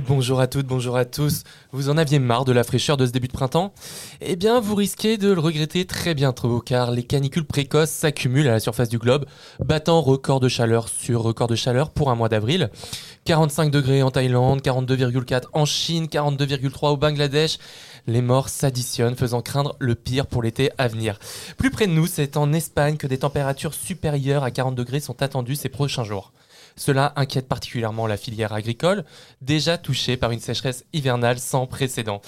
Bonjour à toutes, bonjour à tous. Vous en aviez marre de la fraîcheur de ce début de printemps? Eh bien, vous risquez de le regretter très bientôt, car les canicules précoces s'accumulent à la surface du globe, battant record de chaleur sur record de chaleur pour un mois d'avril. 45 degrés en Thaïlande, 42,4 en Chine, 42,3 au Bangladesh. Les morts s'additionnent, faisant craindre le pire pour l'été à venir. Plus près de nous, c'est en Espagne que des températures supérieures à 40 degrés sont attendues ces prochains jours. Cela inquiète particulièrement la filière agricole, déjà touchée par une sécheresse hivernale sans précédent.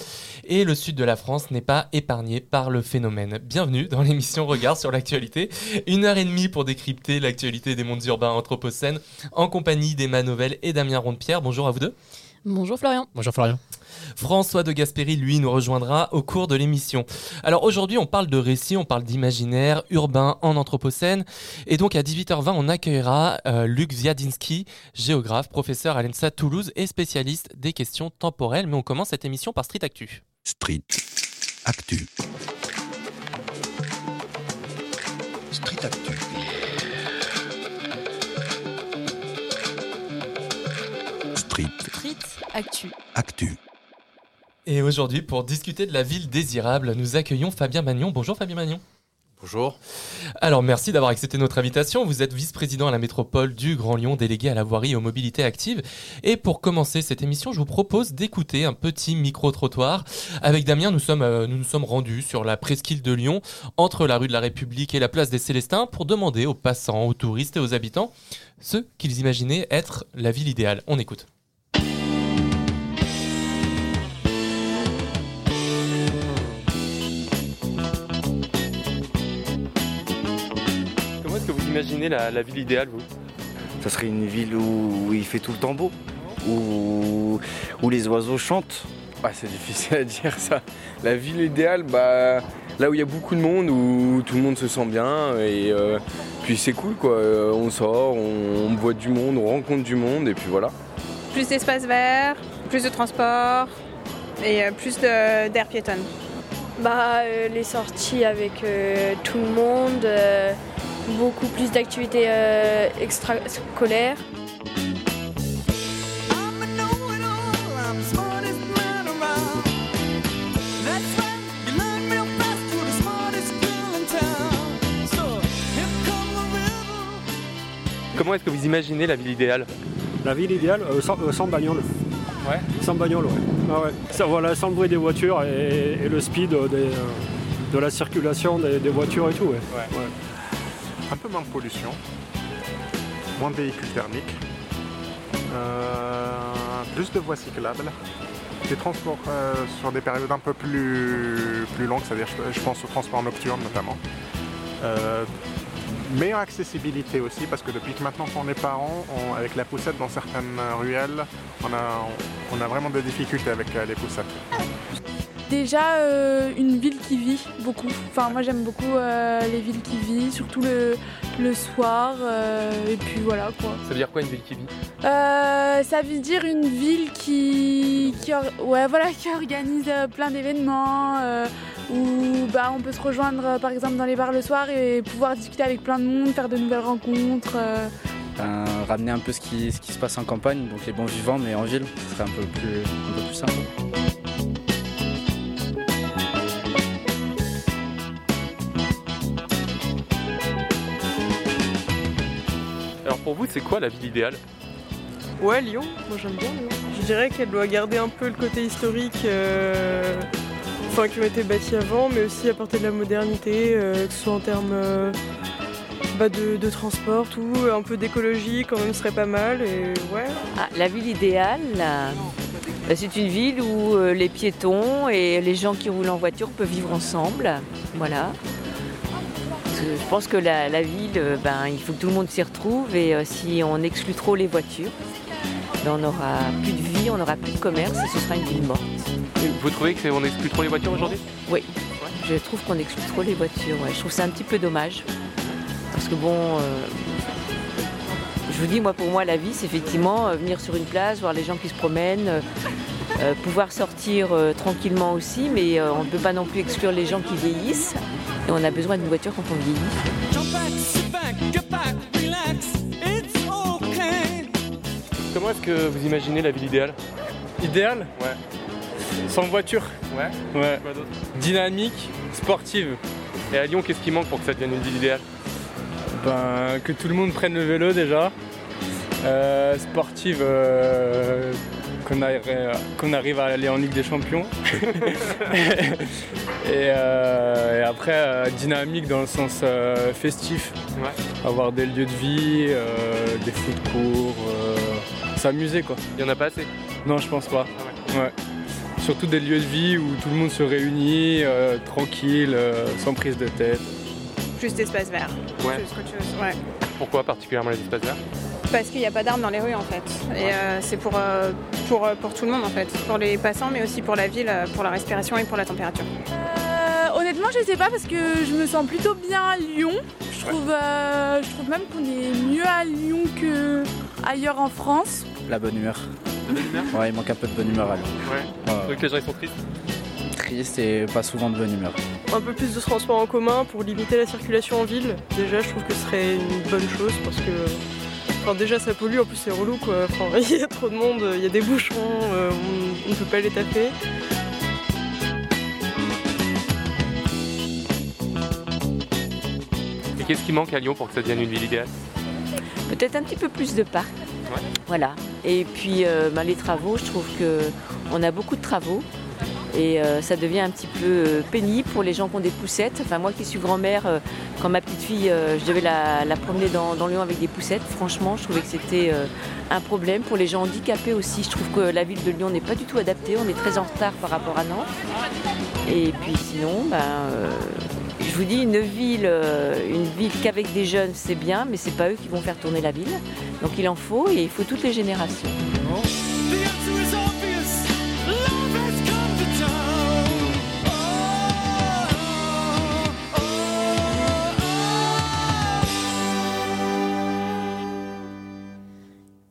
Et le sud de la France n'est pas épargné par le phénomène. Bienvenue dans l'émission Regard sur l'actualité. Une heure et demie pour décrypter l'actualité des mondes urbains anthropocènes en compagnie d'Emma Novelle et Damien Rondepierre. Bonjour à vous deux. Bonjour Florian. Bonjour Florian. François de Gasperi, lui, nous rejoindra au cours de l'émission. Alors aujourd'hui, on parle de récits, on parle d'imaginaire urbain en Anthropocène. Et donc à 18h20, on accueillera euh, Luc Ziadinski, géographe, professeur à l'ENSA Toulouse et spécialiste des questions temporelles. Mais on commence cette émission par Street Actu. Street. Actu. Street Actu. Street. Street Actu. Actu. Et aujourd'hui, pour discuter de la ville désirable, nous accueillons Fabien Magnon. Bonjour Fabien Magnon. Bonjour. Alors merci d'avoir accepté notre invitation. Vous êtes vice-président à la métropole du Grand Lyon, délégué à la voirie et aux mobilités actives. Et pour commencer cette émission, je vous propose d'écouter un petit micro-trottoir. Avec Damien, nous sommes, euh, nous nous sommes rendus sur la presqu'île de Lyon, entre la rue de la République et la place des Célestins, pour demander aux passants, aux touristes et aux habitants ce qu'ils imaginaient être la ville idéale. On écoute. Vous imaginez la, la ville idéale, vous Ça serait une ville où, où il fait tout le temps beau, où, où les oiseaux chantent. Ah, c'est difficile à dire ça. La ville idéale, bah, là où il y a beaucoup de monde, où tout le monde se sent bien, et euh, puis c'est cool quoi. Euh, On sort, on, on voit du monde, on rencontre du monde, et puis voilà. plus d'espace vert, plus de transport et euh, plus d'air piétonne. Bah, euh, les sorties avec euh, tout le monde, euh, beaucoup plus d'activités euh, extrascolaires. Comment est-ce que vous imaginez la ville idéale? La ville idéale, euh, sans, euh, sans bagnole. Ouais. Sans bagnole, ouais. Ah ouais. Ça, voilà, sans le bruit des voitures et, et le speed euh, des, euh, de la circulation des, des voitures et tout. Ouais. Ouais. Ouais. Un peu moins de pollution, moins de véhicules thermiques, euh, plus de voies cyclables, des transports euh, sur des périodes un peu plus, longues, c'est-à-dire je, pense aux transports nocturnes notamment. Euh, meilleure accessibilité aussi, parce que depuis que maintenant qu'on est parents, avec la poussette dans certaines ruelles, on a, on a vraiment des difficultés avec les poussettes. Déjà, euh, une ville qui vit beaucoup. Enfin, moi j'aime beaucoup euh, les villes qui vivent, surtout le, le soir. euh, et puis voilà quoi. Ça veut dire quoi une ville qui vit? Euh, ça veut dire une ville qui, qui, or- ouais, voilà, qui organise euh, plein d'événements, euh, où bah, on peut se rejoindre par exemple dans les bars le soir et pouvoir discuter avec plein de monde, faire de nouvelles rencontres. euh. Ben, ramener un peu ce qui, ce qui se passe en campagne, donc les bons vivants, mais en ville, ce serait un peu plus, un peu plus simple. Pour vous, c'est quoi la ville idéale Ouais, Lyon, moi j'aime bien Lyon. Je dirais qu'elle doit garder un peu le côté historique, euh, enfin qui ont été bâtis avant, mais aussi apporter de la modernité, euh, que ce soit en termes euh, bah, de, de transport, tout, un peu d'écologie quand même serait pas mal, et ouais. Ah, la ville idéale, là, bah, c'est une ville où les piétons et les gens qui roulent en voiture peuvent vivre ensemble. Voilà. Je pense que la, la ville, euh, ben, il faut que tout le monde s'y retrouve et euh, si on exclut trop les voitures, ben, on n'aura plus de vie, on n'aura plus de commerce et ce sera une ville morte. Vous trouvez qu'on exclut trop les voitures aujourd'hui? Oui, je trouve qu'on exclut trop les voitures. ouais. Je trouve ça un petit peu dommage. Parce que bon, euh, je vous dis, moi pour moi, la vie, c'est effectivement venir sur une place, voir les gens qui se promènent, euh, pouvoir sortir euh, tranquillement aussi, mais euh, on ne peut pas non plus exclure les gens qui vieillissent. Et on a besoin d'une voiture quand on vieillit. Comment est-ce que vous imaginez la ville idéale? Idéal Ouais. Sans voiture? Ouais Ouais. Quoi Dynamique, sportive. Et à Lyon, qu'est-ce qui manque pour que ça devienne une ville idéale? Ben, que tout le monde prenne le vélo déjà. Euh, sportive, euh, qu'on arrive, à aller en Ligue des Champions. et, euh, et après, euh, dynamique dans le sens euh, festif. Avoir des lieux de vie, euh, des foot courts, euh, s'amuser quoi. Il n'y en a pas assez Non, je pense pas. Ouais. Surtout des lieux de vie où tout le monde se réunit, euh, tranquille, euh, sans prise de tête. Plus d'espace vert. Ouais. Plus qu'autre chose. Ouais. Pourquoi particulièrement les espaces verts? Parce qu'il n'y a pas d'arbres dans les rues en fait. Et euh, c'est pour, euh, pour, euh, pour tout le monde en fait. Pour les passants mais aussi pour la ville, pour la respiration et pour la température. Euh, honnêtement, je sais pas parce que je me sens plutôt bien à Lyon. Je trouve, euh, je trouve même qu'on est mieux à Lyon que ailleurs en France. La bonne humeur. La bonne humeur Ouais, il manque un peu de bonne humeur à Lyon. Ouais. Ouais. Donc les gens ils sont tristes Triste et pas souvent de bonne humeur. Un peu plus de transport en commun pour limiter la circulation en ville. Déjà, je trouve que ce serait une bonne chose parce que. Enfin, déjà, ça pollue, en plus, c'est relou quoi. Enfin, il y a trop de monde, il y a des bouchons, euh, on ne peut pas les taper. Et qu'est-ce qui manque à Lyon pour que ça devienne une ville idéale? Peut-être un petit peu plus de parcs. Voilà. Et puis euh, ben, les travaux, je trouve que on a beaucoup de travaux. Et euh, ça devient un petit peu euh, pénible pour les gens qui ont des poussettes. Enfin, moi qui suis grand-mère, euh, quand ma petite fille, je devais la, promener dans, Lyon avec des poussettes, franchement, je trouvais que c'était un problème. Pour les gens handicapés aussi, je trouve que la ville de Lyon n'est pas du tout adaptée. On est très en retard par rapport à Nantes. Et puis sinon, ben, je vous dis, une ville, une ville qu'avec des jeunes, c'est bien, mais c'est pas eux qui vont faire tourner la ville. Donc il en faut et il faut toutes les générations.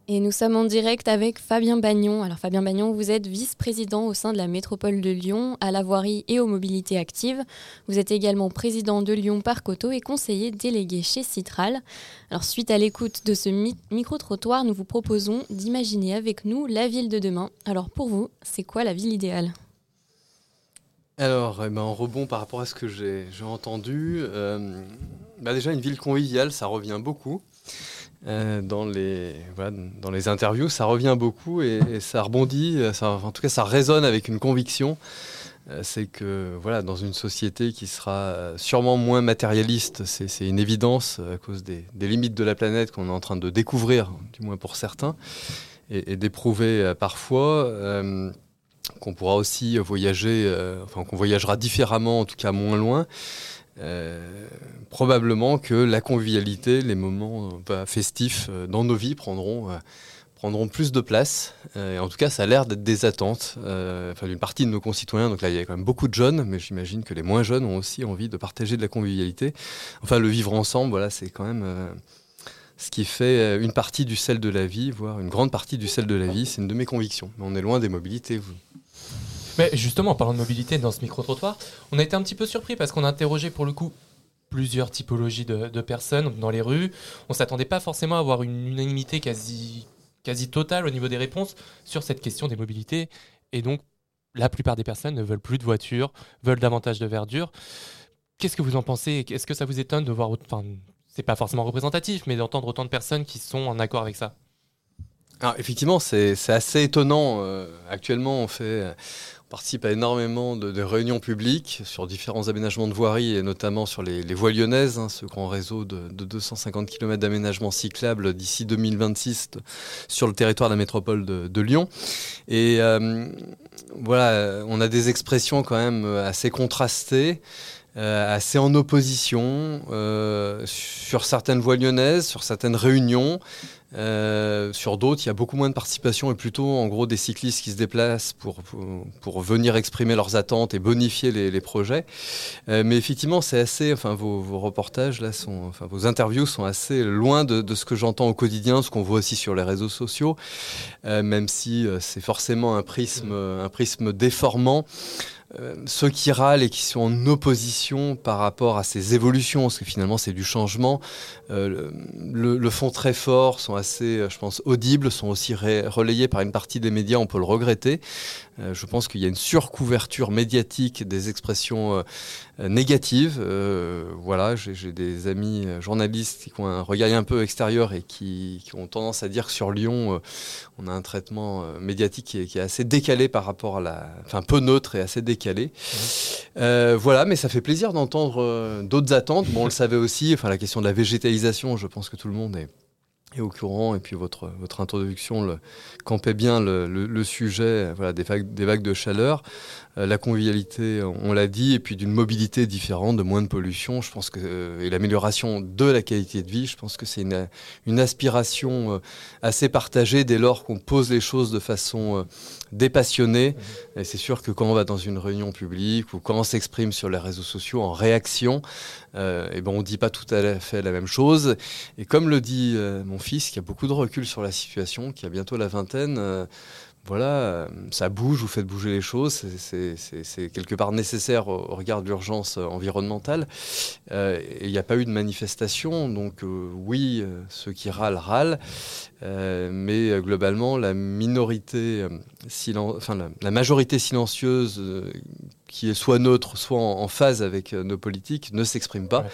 Et nous sommes en direct avec Fabien Bagnon. Alors Fabien Bagnon, vous êtes vice-président au sein de la métropole de Lyon à la voirie et aux mobilités actives. Vous êtes également président de Lyon Parc Auto et conseiller délégué chez Citral. Alors suite à l'écoute de ce mi- micro-trottoir, nous vous proposons d'imaginer avec nous la ville de demain. Alors pour vous, c'est quoi la ville idéale? Alors, eh ben, en rebond par rapport à ce que j'ai j'ai entendu, euh, bah déjà une ville conviviale, ça revient beaucoup. Euh, dans, les, dans les interviews, ça revient beaucoup et, ça rebondit, en tout cas ça résonne avec une conviction. Euh, c'est que voilà, dans une société qui sera sûrement moins matérialiste, c'est une évidence euh, à cause des, limites de la planète qu'on est en train de découvrir, du moins pour certains, et, d'éprouver parfois. qu'on pourra aussi voyager, enfin qu'on voyagera différemment, en tout cas moins loin. Euh, probablement que la convivialité, les moments euh, festifs euh, dans nos vies prendront, prendront plus de place. En tout cas, ça a l'air d'être des attentes enfin, d'une partie de nos concitoyens. Donc là, il y a quand même beaucoup de jeunes, mais j'imagine que les moins jeunes ont aussi envie de partager de la convivialité. Enfin, le vivre ensemble, voilà, c'est quand même ce qui fait une partie du sel de la vie, voire une grande partie du sel de la vie. C'est une de mes convictions. Mais on est loin des mobilités. Vous. Mais justement, en parlant de mobilité dans ce micro-trottoir, on a été un petit peu surpris parce qu'on a interrogé pour le coup plusieurs typologies de, personnes dans les rues. On s'attendait pas forcément à avoir une unanimité quasi, quasi totale au niveau des réponses sur cette question des mobilités. Et donc, la plupart des personnes ne veulent plus de voitures, veulent davantage de verdure. Qu'est-ce que vous en pensez? Est-ce que ça vous étonne de voir, enfin, c'est pas forcément représentatif, mais d'entendre autant de personnes qui sont en accord avec ça? Alors, effectivement, c'est assez étonnant. Euh, actuellement, on, fait, participe à énormément de, réunions publiques sur différents aménagements de voiries et notamment sur les, voies lyonnaises, hein, ce grand réseau de, de 250 km d'aménagement cyclable d'ici 2026 t- sur le territoire de la métropole de, Lyon. Et euh, voilà, on a des expressions quand même assez contrastées. euh, assez en opposition euh, sur certaines voies lyonnaises, sur certaines réunions. Euh, sur d'autres, il y a beaucoup moins de participation et plutôt en gros des cyclistes qui se déplacent pour, pour, venir exprimer leurs attentes et bonifier les, projets. Euh, mais effectivement, c'est assez, enfin vos, vos, reportages là sont, enfin vos interviews sont assez loin de, ce que j'entends au quotidien, ce qu'on voit aussi sur les réseaux sociaux, euh, même si c'est forcément un prisme, un prisme déformant. Euh, ceux qui râlent et qui sont en opposition par rapport à ces évolutions, parce que finalement c'est du changement, euh, le, le, fond très fort, sont assez, euh, je pense, audibles, sont aussi relayés par une partie des médias, on peut le regretter. Euh, je pense qu'il y a une surcouverture médiatique des expressions euh, négatives. Euh, voilà, j'ai des amis journalistes qui ont un regard un peu extérieur et qui, qui ont tendance à dire que sur Lyon, on a un traitement médiatique qui est, qui est, assez décalé par rapport à la, enfin peu neutre et assez décalé. Mmh. voilà, mais ça fait plaisir d'entendre d'autres attentes. Bon, on le savait aussi. Enfin, la question de la végétalisation, je pense que tout le monde est et au courant, et puis votre, votre introduction le, campait bien le, le, le sujet voilà, des, vagues, des vagues de chaleur, euh, la convivialité, on l'a dit, et puis d'une mobilité différente, de moins de pollution, je pense que, euh, et l'amélioration de la qualité de vie, je pense que c'est une, une aspiration euh, assez partagée dès lors qu'on pose les choses de façon euh, dépassionnée. Mmh. Et c'est sûr que quand on va dans une réunion publique ou quand on s'exprime sur les réseaux sociaux en réaction, euh, et ben on ne dit pas tout à fait la même chose. Et comme le dit euh, mon fils, qui a beaucoup de recul sur la situation, qui a bientôt la vingtaine, euh, voilà, ça bouge, vous faites bouger les choses, c'est quelque part nécessaire au, au regard de l'urgence environnementale. Euh, et il n'y a pas eu de manifestation, donc euh, oui, euh, ceux qui râlent, râlent, euh, mais globalement, la minorité, enfin la, la, majorité silencieuse qui est soit neutre, soit en, en phase avec euh, nos politiques, ne s'exprime pas. Ouais.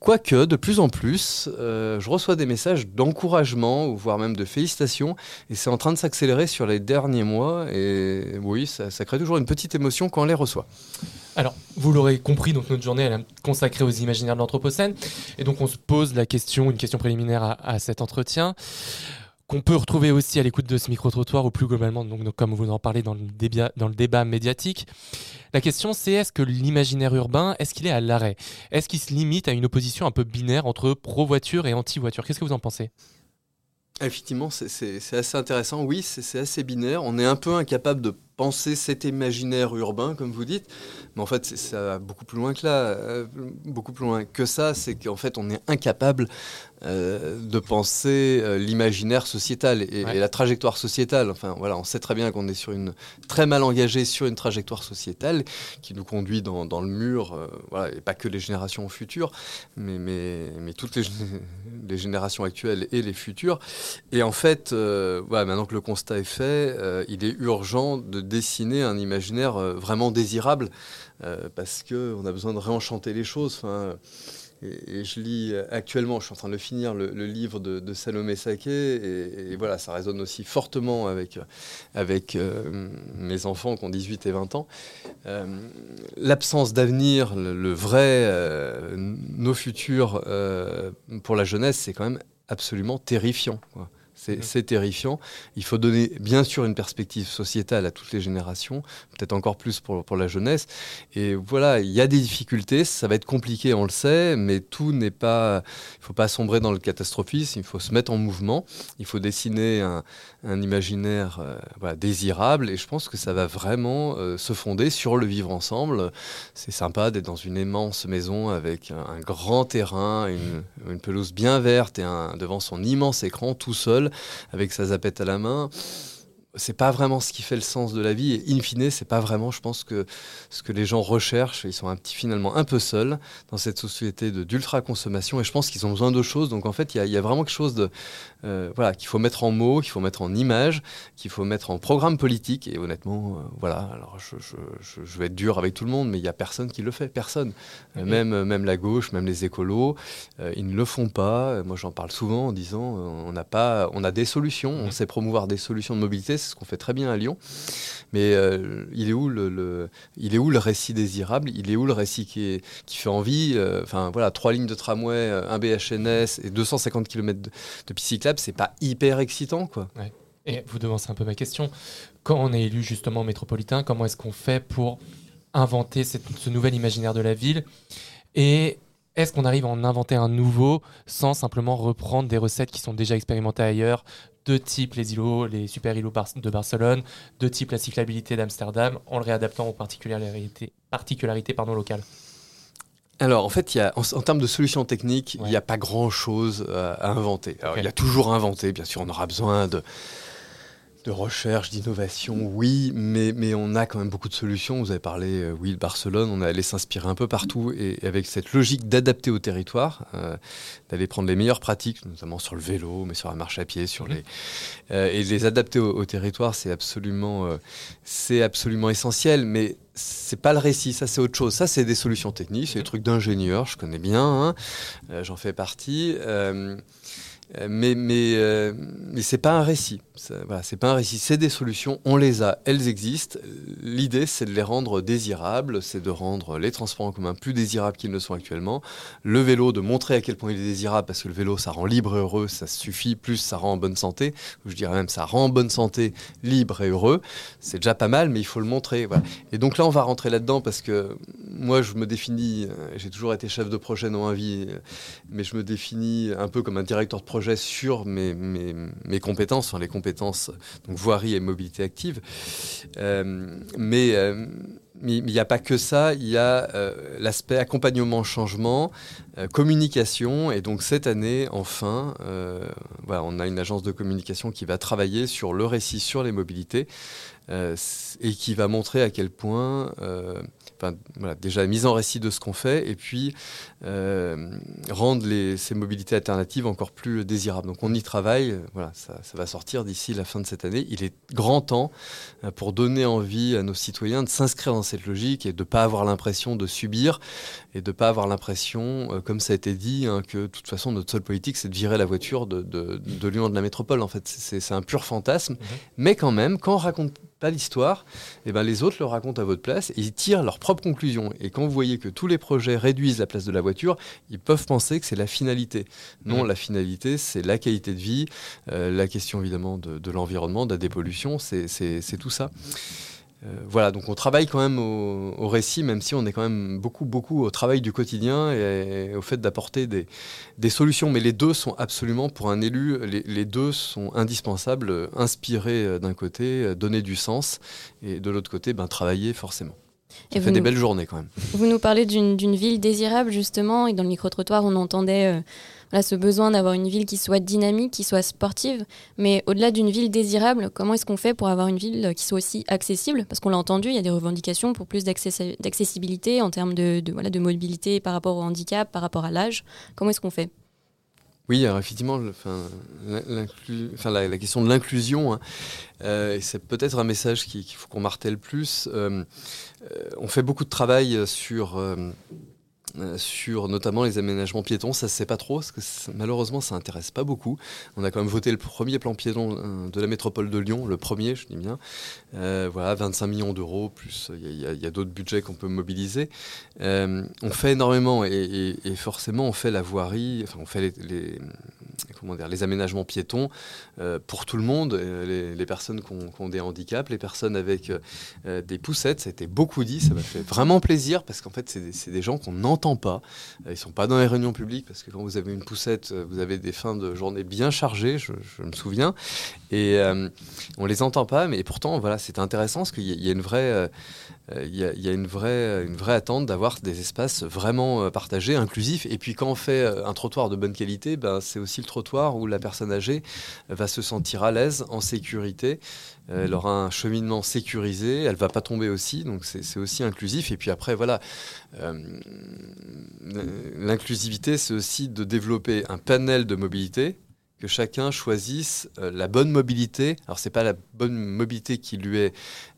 Quoique, de plus en plus, euh, je reçois des messages d'encouragement, voire même de félicitations, et c'est en train de s'accélérer sur les derniers mois, et oui, ça, ça, crée toujours une petite émotion quand on les reçoit. Alors, vous l'aurez compris, donc notre journée est consacrée aux imaginaires de l'Anthropocène, et donc on se pose la question, une question préliminaire à, cet entretien qu'on peut retrouver aussi à l'écoute de ce micro-trottoir ou plus globalement, comme vous en parlez dans le, débat, dans le débat médiatique. La question c'est est-ce que l'imaginaire urbain, est-ce qu'il est à l'arrêt? Est-ce qu'il se limite à une opposition un peu binaire entre pro-voiture et anti-voiture? Qu'est-ce que vous en pensez? Effectivement, c'est assez intéressant. Oui, c'est assez binaire. On est un peu incapable de penser cet imaginaire urbain, comme vous dites. Mais en fait, ça va beaucoup plus loin que là, euh, beaucoup plus loin que ça. C'est qu'en fait, on est incapable euh, de penser euh, l'imaginaire sociétal et, ouais. et, la trajectoire sociétale. Enfin, voilà, on sait très bien qu'on est sur une très mal engagé sur une trajectoire sociétale qui nous conduit dans, dans le mur. Euh, voilà, et pas que les générations futures, mais, mais, mais toutes les, les, générations actuelles et les futures. Et en fait, voilà, maintenant que le constat est fait, il est urgent de dessiner un imaginaire vraiment désirable parce qu'on a besoin de réenchanter les choses. Enfin, et, je lis actuellement, je suis en train de finir, le, livre de, Salomé Saké, et, voilà, ça résonne aussi fortement avec, avec euh, mes enfants qui ont 18 et 20 ans. Euh, L'absence d'avenir, le, vrai, euh, nos futurs euh, pour la jeunesse, c'est quand même absolument terrifiant. C'est terrifiant. Il faut donner, bien sûr, une perspective sociétale à toutes les générations, peut-être encore plus pour, pour la jeunesse. Et voilà, il y a des difficultés, ça va être compliqué, on le sait, mais tout n'est pas. Il ne faut pas sombrer dans le catastrophisme, il faut se mettre en mouvement, il faut dessiner un, un imaginaire euh, voilà, désirable, et je pense que ça va vraiment euh, se fonder sur le vivre ensemble. C'est sympa d'être dans une immense maison avec un, un grand terrain, une, une, pelouse bien verte et un, devant son immense écran tout seul avec sa zapette à la main c'est pas vraiment ce qui fait le sens de la vie. Et in fine c'est pas vraiment je pense que ce que les gens recherchent. Ils sont un petit finalement un peu seuls dans cette société de d'ultra consommation et je pense qu'ils ont besoin de choses donc en fait il y, y, a vraiment quelque chose de euh, voilà qu'il faut mettre en mots qu'il faut mettre en images qu'il faut mettre en programme politique. Et honnêtement euh, voilà. Alors je, je, je, je, vais être dur avec tout le monde mais il y a personne qui le fait. Personne. Euh, même même la gauche même les écolos ils ne le font pas. Moi j'en parle souvent en disant on n'a pas on a des solutions. On sait promouvoir des solutions de mobilité ce qu'on fait très bien à Lyon. Mais euh, il, est où le, il est où le récit désirable? Il est où le récit qui, qui fait envie? Enfin euh, voilà, trois lignes de tramway, euh, un BHNS et 250 km de, de piste cyclable, c'est pas hyper excitant quoi. Et vous devancez un peu ma question. Quand on est élu justement métropolitain, comment est-ce qu'on fait pour inventer ce nouvel imaginaire de la ville? Et est-ce qu'on arrive à en inventer un nouveau sans simplement reprendre des recettes qui sont déjà expérimentées ailleurs de type les îlots, les super îlots de Barcelone, de type la cyclabilité d'Amsterdam, en le réadaptant aux particularités, particularités pardon, locales. Alors, en fait, il y a, en, termes de solutions techniques, il n'y a pas grand-chose à inventer. Alors, Il y a toujours à inventer, bien sûr, on aura besoin de, de recherche, d'innovation, oui, mais, mais on a quand même beaucoup de solutions. Vous avez parlé, euh, oui, de Barcelone, on est allé s'inspirer un peu partout et, avec cette logique d'adapter au territoire, euh, d'aller prendre les meilleures pratiques, notamment sur le vélo, mais sur la marche à pied, sur les euh, et les adapter au, territoire, c'est absolument, c'est absolument essentiel. Mais c'est pas le récit, ça c'est autre chose. Ça c'est des solutions techniques, c'est des trucs d'ingénieurs, je connais bien, hein. j'en fais partie. Euh, mais mais euh, c'est pas un récit. Voilà, c'est pas un récit. C'est des solutions. On les a. Elles existent. L'idée, c'est de les rendre désirables. C'est de rendre les transports en commun plus désirables qu'ils ne sont actuellement. Le vélo, de montrer à quel point il est désirable, parce que le vélo, ça rend libre et heureux. Ça suffit. Plus, ça rend en bonne santé. Je dirais même, ça rend en bonne santé, libre et heureux. C'est déjà pas mal, mais il faut le montrer. Et donc là, on va rentrer là-dedans parce que moi, je me définis. Euh, j'ai toujours été chef de projet dans ma vie, mais je me définis un peu comme un directeur de projet sur mes, compétences, les compétences donc voirie et mobilité active. Euh, mais euh, il n'y a pas que ça, il y a euh, l'aspect accompagnement, changement, communication. Et donc cette année, enfin, on a une agence de communication qui va travailler sur le récit sur les mobilités et qui va montrer à quel point déjà mise en récit de ce qu'on fait, et puis euh, rendre ces mobilités alternatives encore plus désirables. Donc on y travaille, voilà, ça, va sortir d'ici la fin de cette année. Il est grand temps euh, pour donner envie à nos citoyens de s'inscrire dans cette logique et de ne pas avoir l'impression de subir et de ne pas avoir l'impression, euh, comme ça a été dit, hein, que de toute façon notre seule politique c'est de virer la voiture de, de, Lyon de la métropole. En fait, c'est un pur fantasme, mmh. mais quand même, quand on raconte pas l'histoire, et eh ben les autres le racontent à votre place et ils tirent leurs propres conclusions. Et quand vous voyez que tous les projets réduisent la place de la voiture, ils peuvent penser que c'est la finalité. Non, mmh. la finalité, c'est la qualité de vie, euh, la question évidemment de, de l'environnement, de la dépollution, c'est tout ça. Euh, voilà, donc on travaille quand même au, récit, même si on est quand même beaucoup, beaucoup au travail du quotidien et, au fait d'apporter des, solutions. Mais les deux sont absolument, pour un élu, les, deux sont indispensables. Inspirer euh, d'un côté, euh, donner du sens, et de l'autre côté, ben, travailler forcément. Ça fait des belles journées quand même. Vous nous parlez d'une ville désirable justement, et dans le micro-trottoir, on entendait ce besoin d'avoir une ville qui soit dynamique, qui soit sportive. Mais au-delà d'une ville désirable, comment est-ce qu'on fait pour avoir une ville qui soit aussi accessible? Parce qu'on l'a entendu, il y a des revendications pour plus d'accessibilité en termes de, voilà, de mobilité par rapport au handicap, par rapport à l'âge. Comment est-ce qu'on fait? Oui, alors effectivement, la, question de l'inclusion, hein, euh, c'est peut-être un message qu'il faut qu'on martèle plus. Euh, euh, on fait beaucoup de travail sur euh, sur notamment les aménagements piétons. Ça se sait pas trop, parce que malheureusement, ça intéresse pas beaucoup. On a quand même voté le premier plan piéton euh, de la métropole de Lyon, le premier, je dis bien. Euh, voilà, 25 millions d'euros, plus il y a, d'autres budgets qu'on peut mobiliser. on fait énormément et, forcément, on fait la voirie, enfin, on fait les, les aménagements piétons pour tout le monde, les, personnes qui ont, des handicaps, les personnes avec des poussettes. Ça a été beaucoup dit, ça m'a fait vraiment plaisir parce qu'en fait, c'est des gens qu'on entend pas. Euh, ils sont pas dans les réunions publiques parce que quand vous avez une poussette, euh, vous avez des fins de journée bien chargées, je, me souviens. Et euh, on les entend pas, mais pourtant, voilà, c'est intéressant parce qu'il y, a une vraie, il y, a, une vraie, une vraie attente d'avoir des espaces vraiment partagés, inclusifs. Et puis quand on fait un trottoir de bonne qualité, ben, c'est aussi le trottoir où la personne âgée va se sentir à l'aise, en sécurité. Elle aura un cheminement sécurisé, elle va pas tomber aussi, donc c'est aussi inclusif. Et puis après, voilà, l'inclusivité, c'est aussi de développer un panel de mobilité, que chacun choisisse euh, la bonne mobilité. Alors c'est pas la bonne mobilité qui lui est,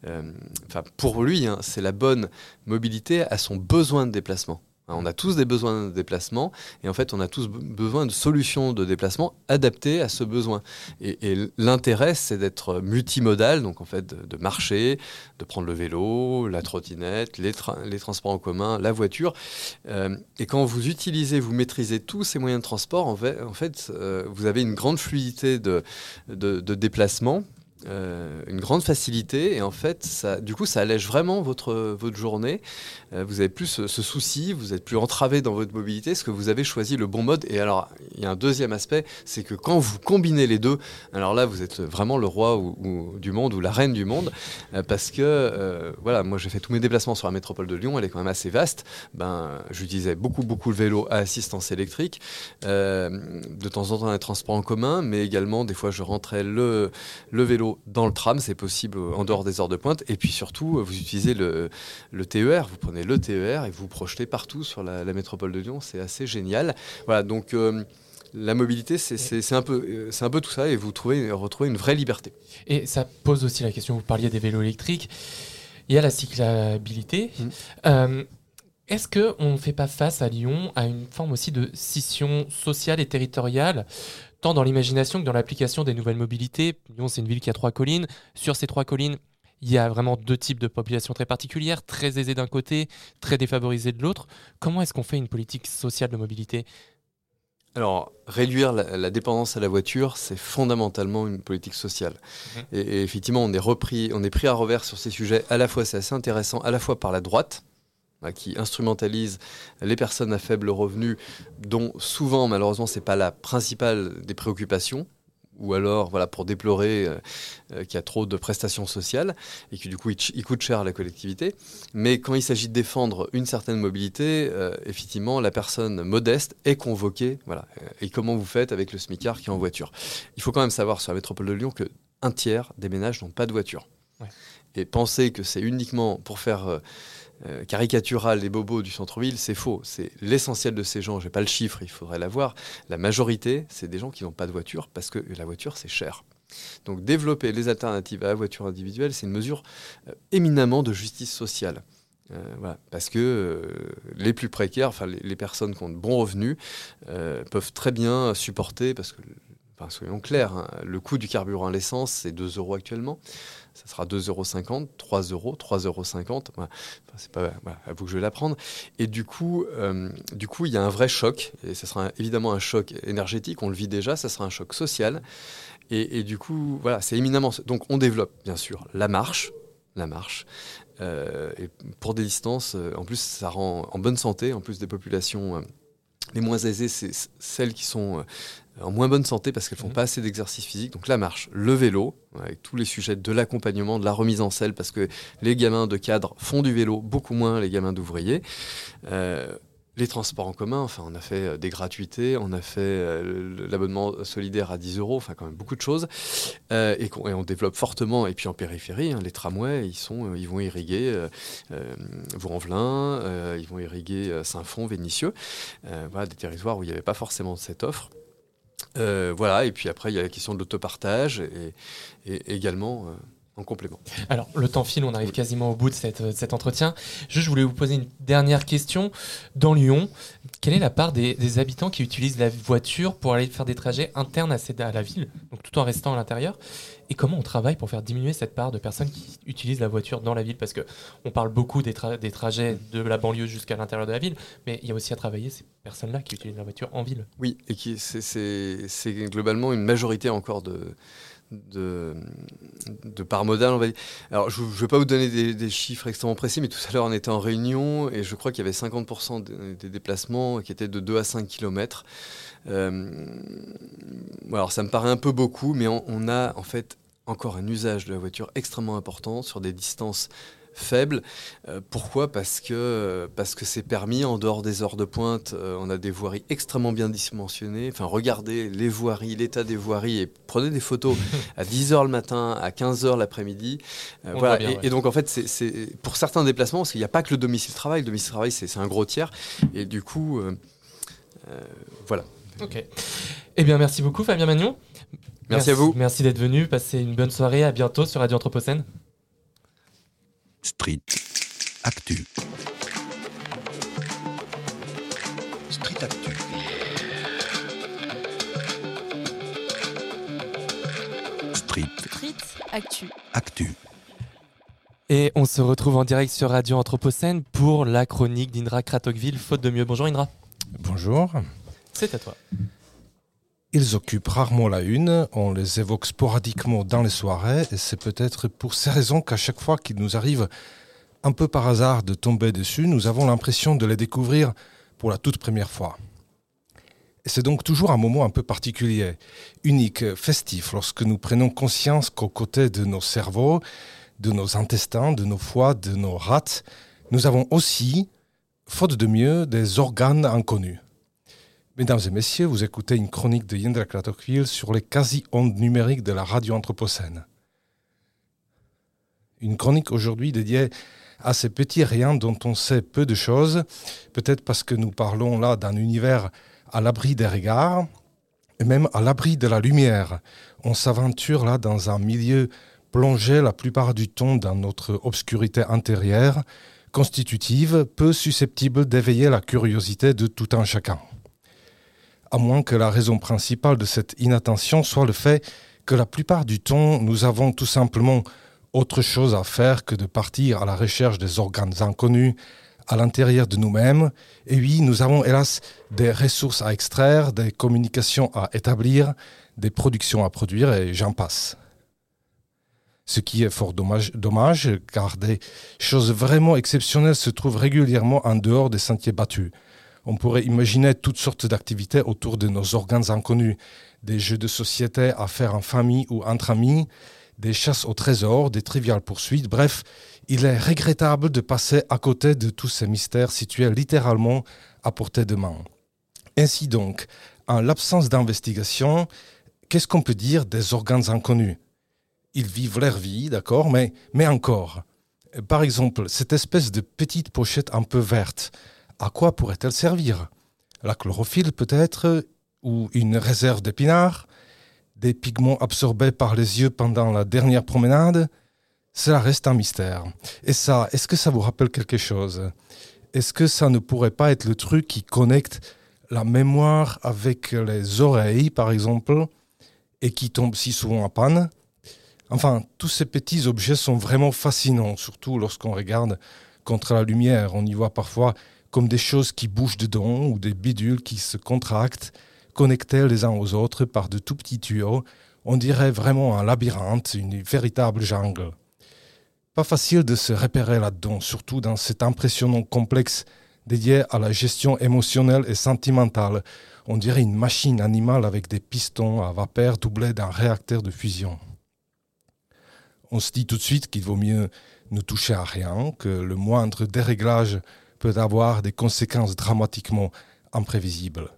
euh, enfin pour lui, hein, c'est la bonne mobilité à son besoin de déplacement. On a tous des besoins de déplacement et en fait on a tous besoin de solutions de déplacement adaptées à ce besoin. Et, l'intérêt c'est d'être multimodal, donc en fait de, marcher, de prendre le vélo, la trottinette, les, transports en commun, la voiture. Euh, et quand vous utilisez, vous maîtrisez tous ces moyens de transport, en fait, euh, vous avez une grande fluidité de, de déplacement euh, une grande facilité et en fait, ça, du coup, ça allège vraiment votre, votre journée. Euh, vous avez plus ce, souci, vous êtes plus entravé dans votre mobilité, parce que vous avez choisi le bon mode. Et alors, il y a un deuxième aspect, c'est que quand vous combinez les deux, alors là, vous êtes vraiment le roi ou, du monde ou la reine du monde, euh, parce que voilà, moi j'ai fait tous mes déplacements sur la métropole de Lyon, elle est quand même assez vaste. Ben, j'utilisais beaucoup beaucoup le vélo à assistance électrique, de temps en temps les transports en commun, mais également des fois je rentrais le, le vélo dans le tram, c'est possible en dehors des heures de pointe. Et puis surtout, vous utilisez le, le TER, vous prenez le TER et vous vous projetez partout sur la, la métropole de Lyon, c'est assez génial. Voilà, donc euh, la mobilité, c'est- un, peu, euh, c'est un peu tout ça et vous trouvez, retrouvez une vraie liberté. Et ça pose aussi la question, vous parliez des vélos électriques, il y a la cyclabilité. Mmh. Euh, Est-ce qu'on ne fait pas face à Lyon à une forme aussi de scission sociale et territoriale, tant dans l'imagination que dans l'application des nouvelles mobilités Lyon, c'est une ville qui a trois collines. Sur ces trois collines, il y a vraiment deux types de populations très particulières, très aisées d'un côté, très défavorisées de l'autre. Comment est-ce qu'on fait une politique sociale de mobilité? Alors, réduire la, la dépendance à la voiture, c'est fondamentalement une politique sociale. Mhm. Et, et effectivement, on est, repris, on est pris à revers sur ces sujets. À la fois, c'est assez intéressant, à la fois par la droite, qui instrumentalise les personnes à faible revenu, dont souvent, malheureusement, c'est pas la principale des préoccupations. Ou alors, voilà, pour déplorer euh, euh, qu'il y a trop de prestations sociales et que du coup, il, il coûte cher à la collectivité. Mais quand il s'agit de défendre une certaine mobilité, euh, effectivement, la personne modeste est convoquée. Voilà. Et comment vous faites avec le smicard qui est en voiture Il faut quand même savoir sur la métropole de Lyon que un tiers des ménages n'ont pas de voiture. Ouais. Et penser que c'est uniquement pour faire euh, euh, caricatural les bobos du centre-ville, c'est faux. C'est l'essentiel de ces gens. J'ai pas le chiffre, il faudrait l'avoir. La majorité, c'est des gens qui n'ont pas de voiture parce que la voiture, c'est cher. Donc développer les alternatives à la voiture individuelle, c'est une mesure euh, éminemment de justice sociale. Euh, parce que les plus précaires, enfin les, personnes qui ont de bons revenus, peuvent très bien supporter, parce que, soyons clairs, hein, le coût du carburant à l'essence, c'est 2 euros actuellement. Ça sera 2,50 euros, 3 euros, 3,50 euros. Voilà. Enfin, c'est pas à vous que je vais l'apprendre. Et du coup, euh, du coup, il y a un vrai choc. Et ce sera évidemment un choc énergétique. On le vit déjà. Ça sera un choc social. Et, du coup, voilà, c'est éminemment. Donc, on développe bien sûr la marche, la marche. Euh, et pour des distances, euh, en plus, ça rend en bonne santé. En plus des populations les moins aisées, c'est celles qui sont en moins bonne santé parce qu'elles font pas assez d'exercice physique. Donc la marche, le vélo, avec tous les sujets de l'accompagnement, de la remise en selle, parce que les gamins de cadre font du vélo beaucoup moins les gamins d'ouvriers. Euh, les transports en commun, enfin, on a fait euh, des gratuités, on a fait euh, l'abonnement solidaire à 10 euros, enfin, quand même beaucoup de choses. Euh, et, on développe fortement. Et puis en périphérie, hein, les tramways, ils, sont, ils vont irriguer euh, Vaux-en-Velin, ils vont irriguer Saint-Fond, Vénissieux. Euh, voilà, des territoires où il n'y avait pas forcément cette offre. Euh, voilà, et puis après, il y a la question de l'autopartage et, et également euh, en complément. Alors, le temps file, on arrive quasiment au bout de cette- de cet entretien. Juste, je voulais vous poser une dernière question. Dans Lyon, quelle est la part des, des habitants qui utilisent la voiture pour aller faire des trajets internes à, à la ville, donc tout en restant à l'intérieur? Et comment on travaille pour faire diminuer cette part de personnes qui utilisent la voiture dans la ville? Parce que on parle beaucoup des, des trajets de la banlieue jusqu'à l'intérieur de la ville, mais il y a aussi à travailler ces personnes-là qui utilisent la voiture en ville. Oui, et c'est- globalement une majorité encore de, de, de va dire. Alors, je ne vais pas vous donner des, des chiffres extrêmement précis, mais tout à l'heure, on était en réunion et je crois qu'il y avait 50% des, des déplacements qui étaient de 2 à 5 km. Alors, ça me paraît un peu beaucoup, mais on, on a en fait encore un usage de la voiture extrêmement important sur des distances faibles. Euh, pourquoi? Parce que parce que c'est permis en dehors des heures de pointe. euh, on a des voiries extrêmement bien dimensionnées. Enfin, regardez les voiries, l'état des voiries et prenez des photos à 10h le matin, à 15h l'après-midi. Euh, voilà. bien, et, ouais. et donc en fait, c'est- pour certains déplacements, parce qu'il n'y a pas que le domicile travail. Le domicile travail, c'est un gros tiers. Et du coup, euh, euh, voilà. Ok. Eh bien, merci beaucoup, Fabien Magnon. Merci à vous. Merci d'être venu. Passez une bonne soirée. À bientôt sur Radio Anthropocène. Street Actu. Street Actu. Street Street Actu. Actu. Et on se retrouve en direct sur Radio Anthropocène pour la chronique d'Indra Kratokville, faute de mieux. Bonjour Indra. Bonjour. C'est à toi. Ils occupent rarement la une, on les évoque sporadiquement dans les soirées, et c'est peut-être pour ces raisons qu'à chaque fois qu'il nous arrive un peu par hasard de tomber dessus, nous avons l'impression de les découvrir pour la toute première fois. C'est donc toujours un moment un peu particulier, unique, festif, lorsque nous prenons conscience qu'aux côtés de nos cerveaux, de nos intestins, de nos foies, de nos rats, nous avons aussi, faute de mieux, des organes inconnus. Mesdames et messieurs, vous écoutez une chronique de Yendra Kratokville sur les quasi-ondes numériques de la radio anthropocène. Une chronique aujourd'hui dédiée à ces petits riens dont on sait peu de choses, peut-être parce que nous parlons là d'un univers à l'abri des regards, et même à l'abri de la lumière. On s'aventure là dans un milieu plongé la plupart du temps dans notre obscurité intérieure, constitutive, peu susceptible d'éveiller la curiosité de tout un chacun. À moins que la raison principale de cette inattention soit le fait que la plupart du temps, nous avons tout simplement autre chose à faire que de partir à la recherche des organes inconnus à l'intérieur de nous-mêmes. Et oui, nous avons hélas des ressources à extraire, des communications à établir, des productions à produire, et j'en passe. Ce qui est fort dommage, car des choses vraiment exceptionnelles se trouvent régulièrement en dehors des sentiers battus. On pourrait imaginer toutes sortes d'activités autour de nos organes inconnus, des jeux de société à faire en famille ou entre amis, des chasses au trésor, des triviales poursuites, bref, il est regrettable de passer à côté de tous ces mystères situés littéralement à portée de main. Ainsi donc, en l'absence d'investigation, qu'est-ce qu'on peut dire des organes inconnus? Ils vivent leur vie, d'accord, mais, mais encore. Par exemple, cette espèce de petite pochette un peu verte, à quoi pourrait-elle servir? La chlorophylle peut-être? Ou une réserve d'épinards? Des pigments absorbés par les yeux pendant la dernière promenade? Cela reste un mystère. Et ça, est-ce que ça vous rappelle quelque chose? Est-ce que ça ne pourrait pas être le truc qui connecte la mémoire avec les oreilles, par exemple, et qui tombe si souvent en panne? Enfin, tous ces petits objets sont vraiment fascinants, surtout lorsqu'on regarde contre la lumière. On y voit parfois comme des choses qui bougent dedans ou des bidules qui se contractent, connectés les uns aux autres par de tout petits tuyaux. On dirait vraiment un labyrinthe, une véritable jungle. Pas facile de se repérer là-dedans, surtout dans cet impressionnant complexe dédié à la gestion émotionnelle et sentimentale. On dirait une machine animale avec des pistons à vapeur doublés d'un réacteur de fusion. On se dit tout de suite qu'il vaut mieux ne toucher à rien, que le moindre déréglage peut avoir des conséquences dramatiquement imprévisibles.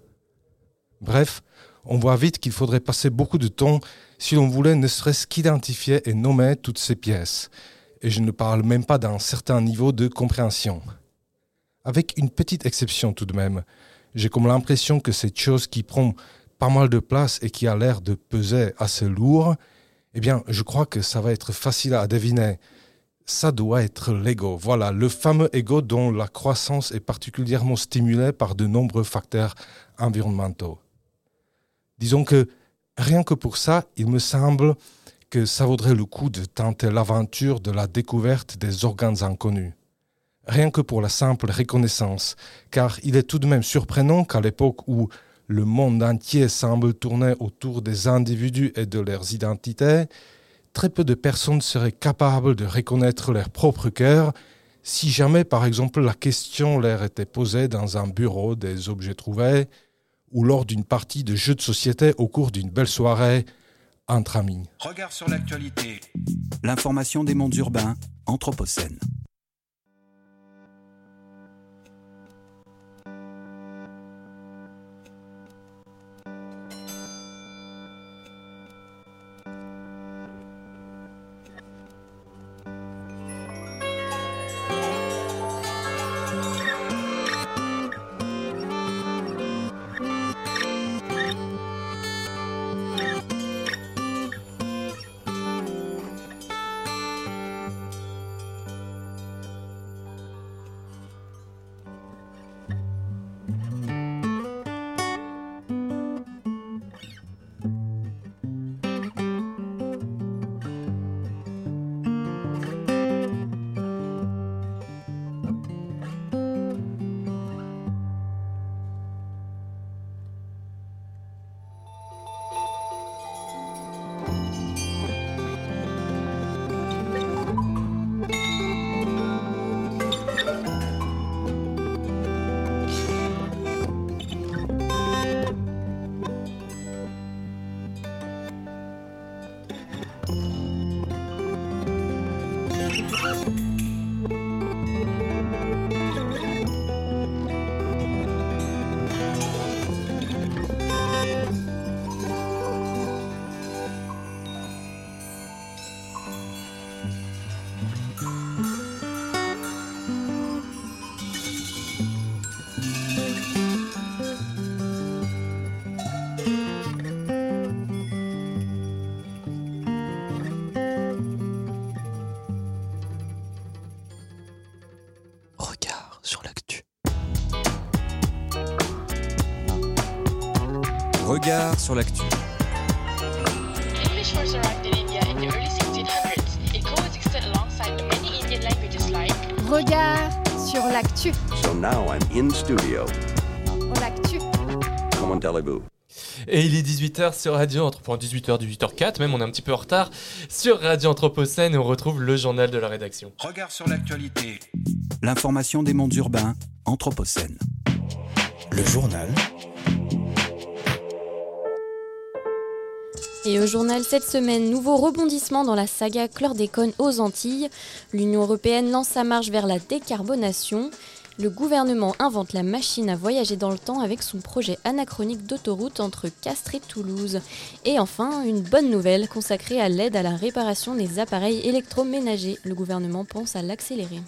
Bref, on voit vite qu'il faudrait passer beaucoup de temps si l'on voulait ne serait-ce qu'identifier et nommer toutes ces pièces. Et je ne parle même pas d'un certain niveau de compréhension. Avec une petite exception tout de même. J'ai comme l'impression que cette chose qui prend pas mal de place et qui a l'air de peser assez lourd, eh bien, je crois que ça va être facile à deviner. Ça doit être l'ego. Voilà, le fameux ego dont la croissance est particulièrement stimulée par de nombreux facteurs environnementaux. Disons que rien que pour ça, il me semble que ça vaudrait le coup de tenter l'aventure de la découverte des organes inconnus. Rien que pour la simple reconnaissance, car il est tout de même surprenant qu'à l'époque où le monde entier semble tourner autour des individus et de leurs identités, très peu de personnes seraient capables de reconnaître leur propre cœur si jamais, par exemple, la question leur était posée dans un bureau des objets trouvés ou lors d'une partie de jeux de société au cours d'une belle soirée entre amis. Regard sur l'actualité. L'information des mondes urbains, Anthropocène. Languages like Regard sur l'actu. So now I'm in studio. L'actu. Comment allez-vous? Et il est 18h sur Radio Anthropocène, 18h, 18h04 même, on est un petit peu en retard sur Radio Anthropocène et on retrouve le journal de la rédaction. Regard sur l'actualité. L'information des mondes urbains, Anthropocène. Le journal Et au journal cette semaine, nouveau rebondissement dans la saga chlordécone aux Antilles. L'Union européenne lance sa marche vers la décarbonation. Le gouvernement invente la machine à voyager dans le temps avec son projet anachronique d'autoroute entre Castres et Toulouse. Et enfin, une bonne nouvelle consacrée à l'aide à la réparation des appareils électroménagers. Le gouvernement pense à l'accélérer.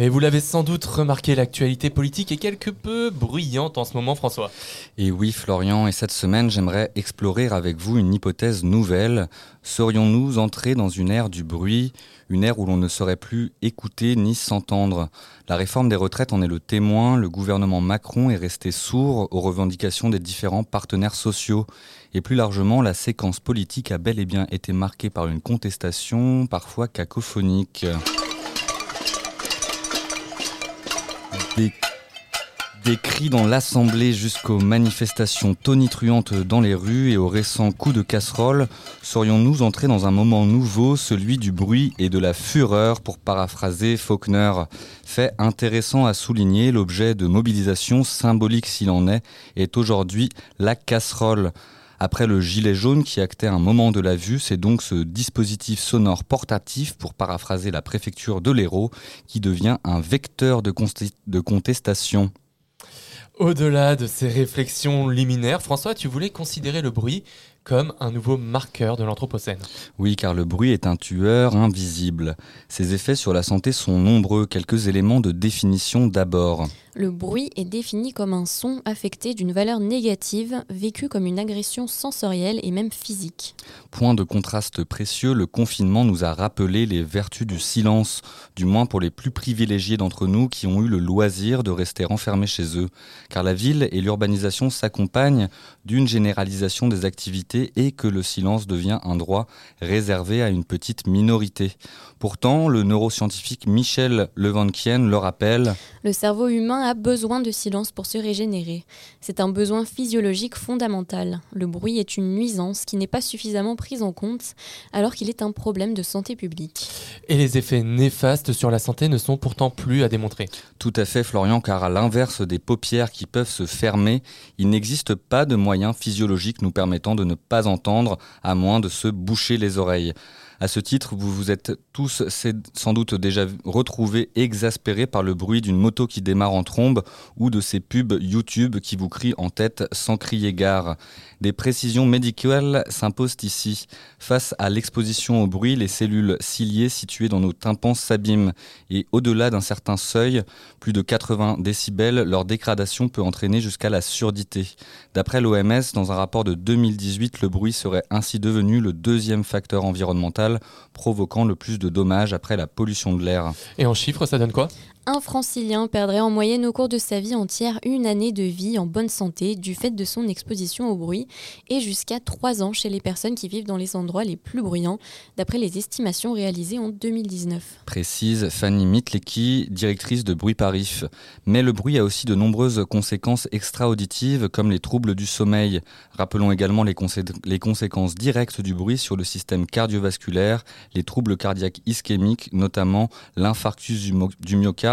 Et vous l'avez sans doute remarqué, l'actualité politique est quelque peu bruyante en ce moment, François. Et oui, Florian, et cette semaine, j'aimerais explorer avec vous une hypothèse nouvelle. Serions-nous entrés dans une ère du bruit, une ère où l'on ne saurait plus écouter ni s'entendre? La réforme des retraites en est le témoin. Le gouvernement Macron est resté sourd aux revendications des différents partenaires sociaux. Et plus largement, la séquence politique a bel et bien été marquée par une contestation, parfois cacophonique. Des cris dans l'Assemblée jusqu'aux manifestations tonitruantes dans les rues et aux récents coups de casserole, serions-nous entrés dans un moment nouveau, celui du bruit et de la fureur, pour paraphraser Faulkner Fait intéressant à souligner, l'objet de mobilisation, symbolique s'il en est, est aujourd'hui la casserole. Après le gilet jaune qui actait un moment de la vue, c'est donc ce dispositif sonore portatif, pour paraphraser la préfecture de l'Hérault, qui devient un vecteur de, de contestation. Au-delà de ces réflexions liminaires, François, tu voulais considérer le bruit comme un nouveau marqueur de l'Anthropocène. Oui, car le bruit est un tueur invisible. Ses effets sur la santé sont nombreux. Quelques éléments de définition d'abord. Le bruit est défini comme un son affecté d'une valeur négative, vécu comme une agression sensorielle et même physique. Point de contraste précieux, le confinement nous a rappelé les vertus du silence, du moins pour les plus privilégiés d'entre nous qui ont eu le loisir de rester enfermés chez eux. Car la ville et l'urbanisation s'accompagnent d'une généralisation des activités et que le silence devient un droit réservé à une petite minorité. Pourtant, le neuroscientifique Michel Levankien le rappelle. Le cerveau humain a besoin de silence pour se régénérer. C'est un besoin physiologique fondamental. Le bruit est une nuisance qui n'est pas suffisamment prise en compte alors qu'il est un problème de santé publique. Et les effets néfastes sur la santé ne sont pourtant plus à démontrer. Tout à fait Florian, car à l'inverse des paupières qui peuvent se fermer, il n'existe pas de moyens physiologiques nous permettant de ne pas entendre à moins de se boucher les oreilles. À ce titre, vous vous êtes tous sans doute déjà retrouvés exaspérés par le bruit d'une moto qui démarre en trombe ou de ces pubs YouTube qui vous crient en tête sans crier gare. Des précisions médicales s'imposent ici. Face à l'exposition au bruit, les cellules ciliées situées dans nos tympans s'abîment et au-delà d'un certain seuil, plus de 80 décibels, leur dégradation peut entraîner jusqu'à la surdité. D'après l'OMS, dans un rapport de 2018, le bruit serait ainsi devenu le deuxième facteur environnemental provoquant le plus de dommages après la pollution de l'air. Et en chiffres, ça donne quoi? Un francilien perdrait en moyenne au cours de sa vie entière une année de vie en bonne santé du fait de son exposition au bruit et jusqu'à trois ans chez les personnes qui vivent dans les endroits les plus bruyants, d'après les estimations réalisées en 2019. Précise Fanny Mitlecki, directrice de Bruit Parif. Mais le bruit a aussi de nombreuses conséquences extra-auditives comme les troubles du sommeil. Rappelons également les, les conséquences directes du bruit sur le système cardiovasculaire, les troubles cardiaques ischémiques, notamment l'infarctus du, du myocarde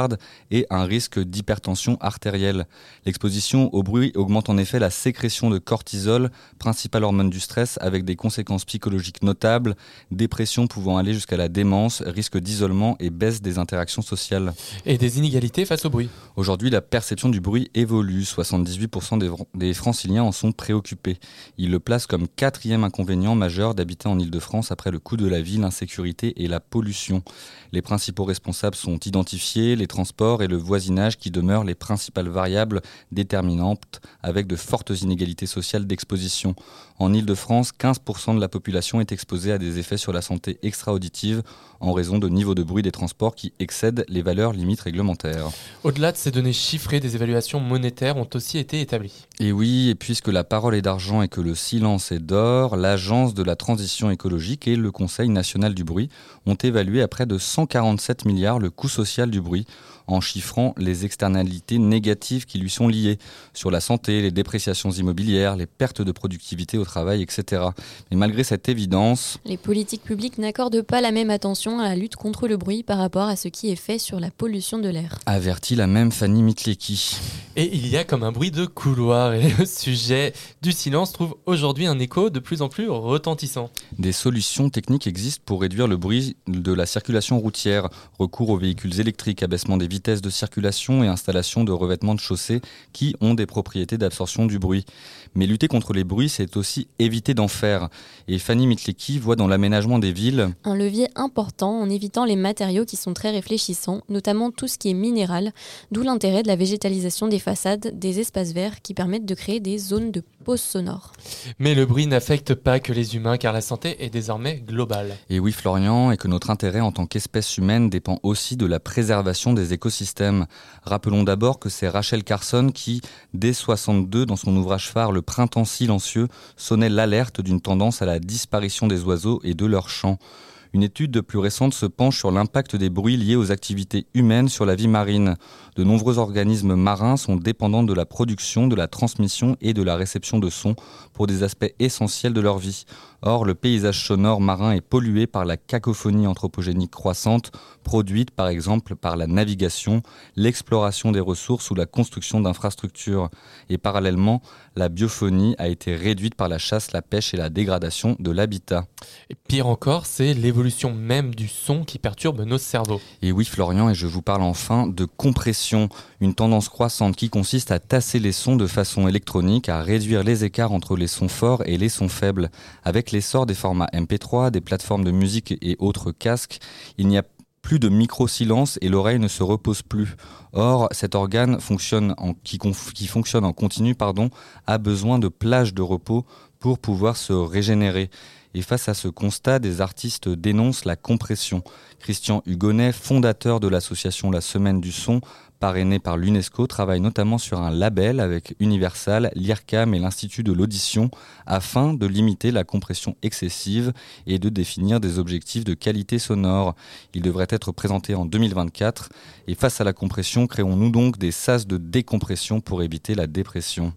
et un risque d'hypertension artérielle. L'exposition au bruit augmente en effet la sécrétion de cortisol, principale hormone du stress, avec des conséquences psychologiques notables, dépression pouvant aller jusqu'à la démence, risque d'isolement et baisse des interactions sociales. Et des inégalités face au bruit Aujourd'hui, la perception du bruit évolue. 78% des, des franciliens en sont préoccupés. Ils le placent comme quatrième inconvénient majeur d'habiter en Ile-de-France après le coup de la vie, l'insécurité et la pollution. Les principaux responsables sont identifiés, les transports et le voisinage qui demeurent les principales variables déterminantes avec de fortes inégalités sociales d'exposition. En Ile-de-France, 15% de la population est exposée à des effets sur la santé extra-auditive en raison de niveau de bruit des transports qui excèdent les valeurs limites réglementaires. Au-delà de ces données chiffrées, des évaluations monétaires ont aussi été établies. Et oui, et puisque la parole est d'argent et que le silence est d'or, l'Agence de la transition écologique et le Conseil national du bruit ont évalué à près de 147 milliards le coût social du bruit en chiffrant les externalités négatives qui lui sont liées sur la santé, les dépréciations immobilières, les pertes de productivité au travail, etc. Mais malgré cette évidence, Les politiques publiques n'accordent pas la même attention à la lutte contre le bruit par rapport à ce qui est fait sur la pollution de l'air. avertit la même Fanny Mitlecki. Et il y a comme un bruit de couloir et le sujet du silence trouve aujourd'hui un écho de plus en plus retentissant. Des solutions techniques existent pour réduire le bruit de la circulation routière, recours aux véhicules électriques, abaissement des vitesses de circulation et installation de revêtements de chaussée qui ont des propriétés d'absorption du bruit. Mais lutter contre les bruits, c'est aussi éviter d'en faire. Et Fanny Mitlecki voit dans l'aménagement des villes Un levier important en évitant les matériaux qui sont très réfléchissants, notamment tout ce qui est minéral, d'où l'intérêt de la végétalisation des façades, des espaces verts qui permettent de créer des zones de pause sonore. Mais le bruit n'affecte pas que les humains car la santé est désormais globale. Et oui, Florian, et que notre intérêt en tant qu'espèce humaine dépend aussi de la préservation des écosystèmes. Rappelons d'abord que c'est Rachel Carson qui, dès 62, dans son ouvrage phare Le printemps silencieux, sonnait l'alerte d'une tendance à la disparition des oiseaux et de leurs chants. Une étude de plus récente se penche sur l'impact des bruits liés aux activités humaines sur la vie marine. De nombreux organismes marins sont dépendants de la production, de la transmission et de la réception de sons pour des aspects essentiels de leur vie. Or, le paysage sonore marin est pollué par la cacophonie anthropogénique croissante, produite par exemple par la navigation, l'exploration des ressources ou la construction d'infrastructures. Et parallèlement, la biophonie a été réduite par la chasse, la pêche et la dégradation de l'habitat. Et pire encore, c'est l'évolution même du son qui perturbe nos cerveaux. Et oui, Florian, et je vous parle enfin de compression, une tendance croissante qui consiste à tasser les sons de façon électronique, à réduire les écarts entre les sons forts et les sons faibles. Avec l'essor des formats MP3, des plateformes de musique et autres casques, il n'y a plus de micro-silence et l'oreille ne se repose plus. Or, cet organe qui fonctionne en continu pardon, a besoin de plages de repos pour pouvoir se régénérer. Et face à ce constat, des artistes dénoncent la compression. Christian Hugonnet, fondateur de l'association La Semaine du Son, parrainé par l'UNESCO, travaille notamment sur un label avec Universal, l'IRCAM et l'Institut de l'audition afin de limiter la compression excessive et de définir des objectifs de qualité sonore. Il devrait être présenté en 2024. Et face à la compression, créons-nous donc des sas de décompression pour éviter la dépression.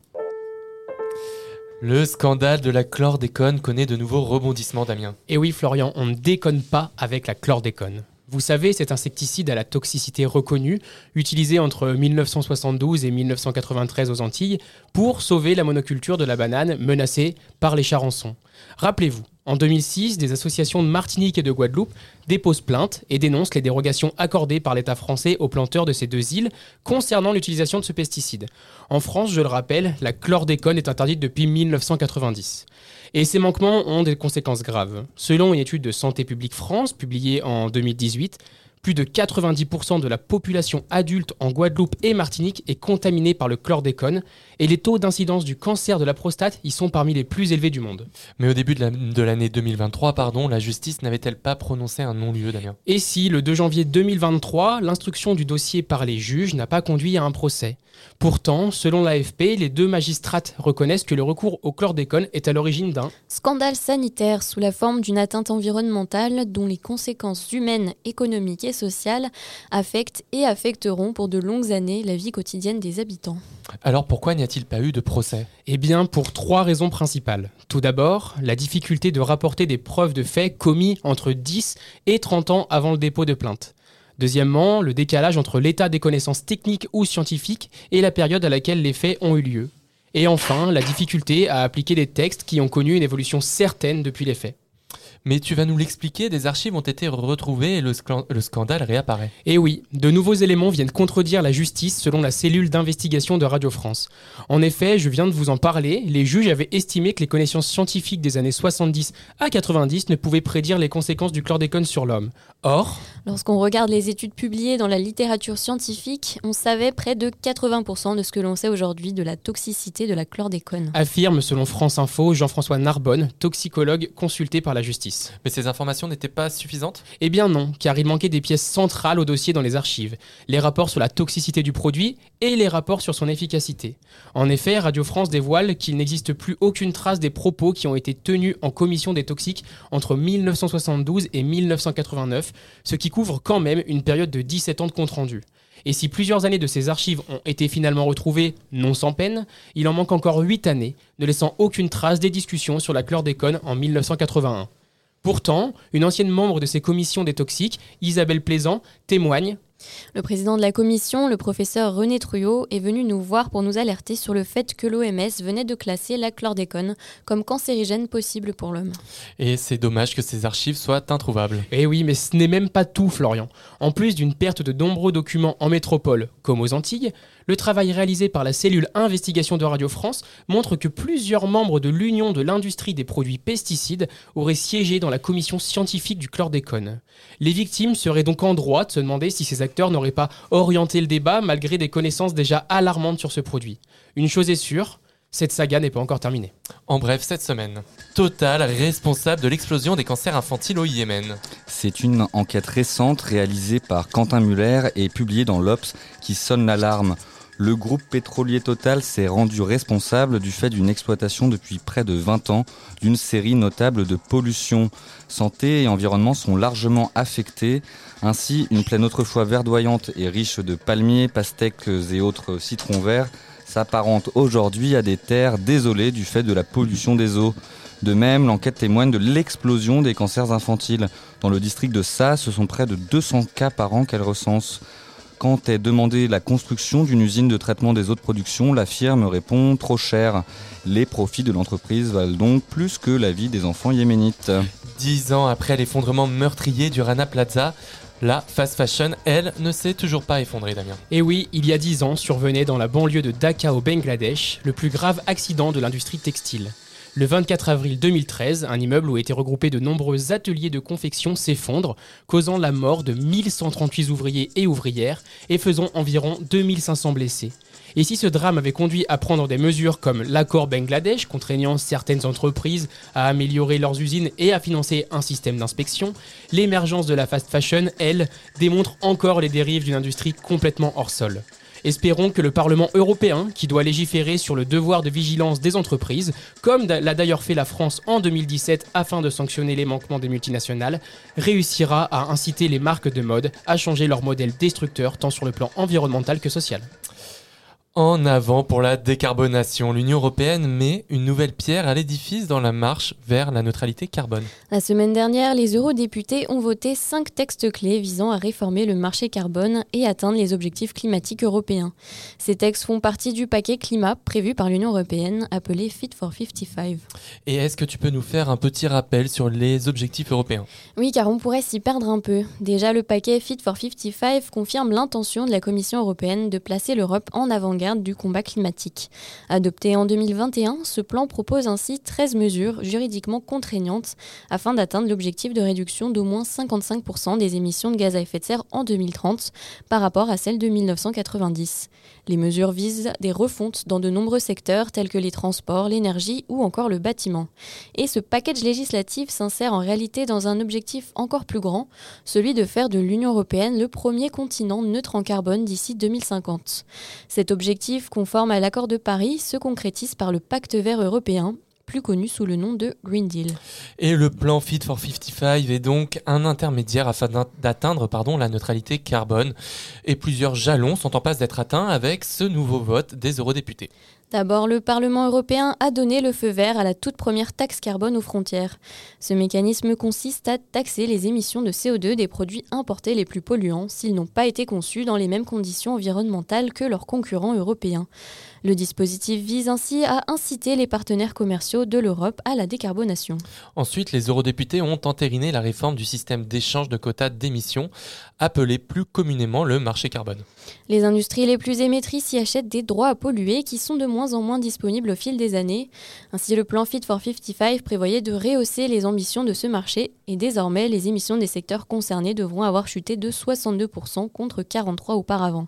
Le scandale de la chlordécone connaît de nouveaux rebondissements, Damien. Et oui, Florian, on ne déconne pas avec la chlordécone. Vous savez, cet insecticide à la toxicité reconnue, utilisé entre 1972 et 1993 aux Antilles pour sauver la monoculture de la banane menacée par les charançons. Rappelez-vous, en 2006, des associations de Martinique et de Guadeloupe déposent plainte et dénoncent les dérogations accordées par l'État français aux planteurs de ces deux îles concernant l'utilisation de ce pesticide. En France, je le rappelle, la chlordécone est interdite depuis 1990. Et ces manquements ont des conséquences graves. Selon une étude de Santé publique France publiée en 2018, plus de 90% de la population adulte en Guadeloupe et Martinique est contaminée par le chlordécone. Et les taux d'incidence du cancer de la prostate y sont parmi les plus élevés du monde. Mais au début de la- de l'année 2023, pardon, la justice n'avait-elle pas prononcé un non-lieu, Damien Et si, le 2 janvier 2023, l'instruction du dossier par les juges n'a pas conduit à un procès? Pourtant, selon l'AFP, les deux magistrates reconnaissent que le recours au chlordécone est à l'origine d'un Scandale sanitaire sous la forme d'une atteinte environnementale dont les conséquences humaines, économiques et sociales affectent et affecteront pour de longues années la vie quotidienne des habitants. Alors pourquoi n'y a-t-il pas eu de procès? Eh bien, pour trois raisons principales. Tout d'abord, la difficulté de rapporter des preuves de faits commis entre 10 et 30 ans avant le dépôt de plainte. Deuxièmement, le décalage entre l'état des connaissances techniques ou scientifiques et la période à laquelle les faits ont eu lieu. Et enfin, la difficulté à appliquer des textes qui ont connu une évolution certaine depuis les faits. Mais tu vas nous l'expliquer, des archives ont été retrouvées et le, scandale réapparaît. Et oui, de nouveaux éléments viennent contredire la justice selon la cellule d'investigation de Radio France. En effet, je viens de vous en parler, les juges avaient estimé que les connaissances scientifiques des années 70 à 90 ne pouvaient prédire les conséquences du chlordécone sur l'homme. Or, Lorsqu'on regarde les études publiées dans la littérature scientifique, on savait près de 80% de ce que l'on sait aujourd'hui de la toxicité de la chlordécone. affirme selon France Info Jean-François Narbonne, toxicologue consulté par la justice. Mais ces informations n'étaient pas suffisantes? Eh bien non, car il manquait des pièces centrales au dossier dans les archives, les rapports sur la toxicité du produit et les rapports sur son efficacité. En effet, Radio France dévoile qu'il n'existe plus aucune trace des propos qui ont été tenus en commission des toxiques entre 1972 et 1989, ce qui couvre quand même une période de 17 ans de compte rendu. Et si plusieurs années de ces archives ont été finalement retrouvées, non sans peine, il en manque encore 8 années, ne laissant aucune trace des discussions sur la chlordécone en 1981. Pourtant, une ancienne membre de ces commissions des toxiques, Isabelle Plaisant, témoigne Le président de la commission, le professeur René Truyot, est venu nous voir pour nous alerter sur le fait que l'OMS venait de classer la chlordécone comme cancérigène possible pour l'homme. Et c'est dommage que ces archives soient introuvables. Eh oui, mais ce n'est même pas tout, Florian. En plus d'une perte de nombreux documents en métropole, comme aux Antilles, le travail réalisé par la cellule investigation de Radio France montre que plusieurs membres de l'Union de l'industrie des produits pesticides auraient siégé dans la commission scientifique du chlordécone. Les victimes seraient donc en droit de se demander si ces acteurs n'auraient pas orienté le débat malgré des connaissances déjà alarmantes sur ce produit. Une chose est sûre, cette saga n'est pas encore terminée. En bref, cette semaine, Total responsable de l'explosion des cancers infantiles au Yémen. C'est une enquête récente réalisée par Quentin Muller et publiée dans l'Obs qui sonne l'alarme. Le groupe pétrolier Total s'est rendu responsable du fait d'une exploitation depuis près de 20 ans d'une série notable de pollution. Santé et environnement sont largement affectés. Ainsi, une plaine autrefois verdoyante et riche de palmiers, pastèques et autres citrons verts s'apparente aujourd'hui à des terres désolées du fait de la pollution des eaux. De même, l'enquête témoigne de l'explosion des cancers infantiles. Dans le district de Sa, ce sont près de 200 cas par an qu'elle recense. Quand est demandée la construction d'une usine de traitement des eaux de production, la firme répond trop cher. Les profits de l'entreprise valent donc plus que la vie des enfants yéménites. Dix ans après l'effondrement meurtrier du Rana Plaza, la fast fashion, elle, ne s'est toujours pas effondrée, Damien. Et oui, il y a 10 ans survenait dans la banlieue de Dhaka au Bangladesh le plus grave accident de l'industrie textile. Le 24 avril 2013, un immeuble où étaient regroupés de nombreux ateliers de confection s'effondre, causant la mort de 1138 ouvriers et ouvrières et faisant environ 2500 blessés. Et si ce drame avait conduit à prendre des mesures comme l'accord Bangladesh, contraignant certaines entreprises à améliorer leurs usines et à financer un système d'inspection, l'émergence de la fast fashion, elle, démontre encore les dérives d'une industrie complètement hors sol. Espérons que le Parlement européen, qui doit légiférer sur le devoir de vigilance des entreprises, comme l'a d'ailleurs fait la France en 2017 afin de sanctionner les manquements des multinationales, réussira à inciter les marques de mode à changer leur modèle destructeur tant sur le plan environnemental que social. En avant pour la décarbonation, l'Union européenne met une nouvelle pierre à l'édifice dans la marche vers la neutralité carbone. La semaine dernière, les eurodéputés ont voté cinq textes clés visant à réformer le marché carbone et atteindre les objectifs climatiques européens. Ces textes font partie du paquet climat prévu par l'Union européenne appelé Fit for 55. Et est-ce que tu peux nous faire un petit rappel sur les objectifs européens? Oui, car on pourrait s'y perdre un peu. Déjà, le paquet Fit for 55 confirme l'intention de la Commission européenne de placer l'Europe en avant-garde du combat climatique. Adopté en 2021, ce plan propose ainsi 13 mesures juridiquement contraignantes afin d'atteindre l'objectif de réduction d'au moins 55% des émissions de gaz à effet de serre en 2030 par rapport à celles de 1990. Les mesures visent des refontes dans de nombreux secteurs tels que les transports, l'énergie ou encore le bâtiment. Et ce package législatif s'insère en réalité dans un objectif encore plus grand, celui de faire de l'Union européenne le premier continent neutre en carbone d'ici 2050. Cet objectif, conforme à l'accord de Paris, se concrétise par le pacte vert européen plus connu sous le nom de Green Deal. Et le plan Fit for 55 est donc un intermédiaire afin d'atteindre pardon, la neutralité carbone. Et plusieurs jalons sont en passe d'être atteints avec ce nouveau vote des eurodéputés. D'abord, le Parlement européen a donné le feu vert à la toute première taxe carbone aux frontières. Ce mécanisme consiste à taxer les émissions de CO2 des produits importés les plus polluants s'ils n'ont pas été conçus dans les mêmes conditions environnementales que leurs concurrents européens. Le dispositif vise ainsi à inciter les partenaires commerciaux de l'Europe à la décarbonation. Ensuite, les eurodéputés ont entériné la réforme du système d'échange de quotas d'émissions, appelé plus communément le marché carbone. Les industries les plus émettrices y achètent des droits à polluer qui sont de moins en moins disponibles au fil des années. Ainsi, le plan Fit for 55 prévoyait de rehausser les ambitions de ce marché et désormais, les émissions des secteurs concernés devront avoir chuté de 62% contre 43% auparavant.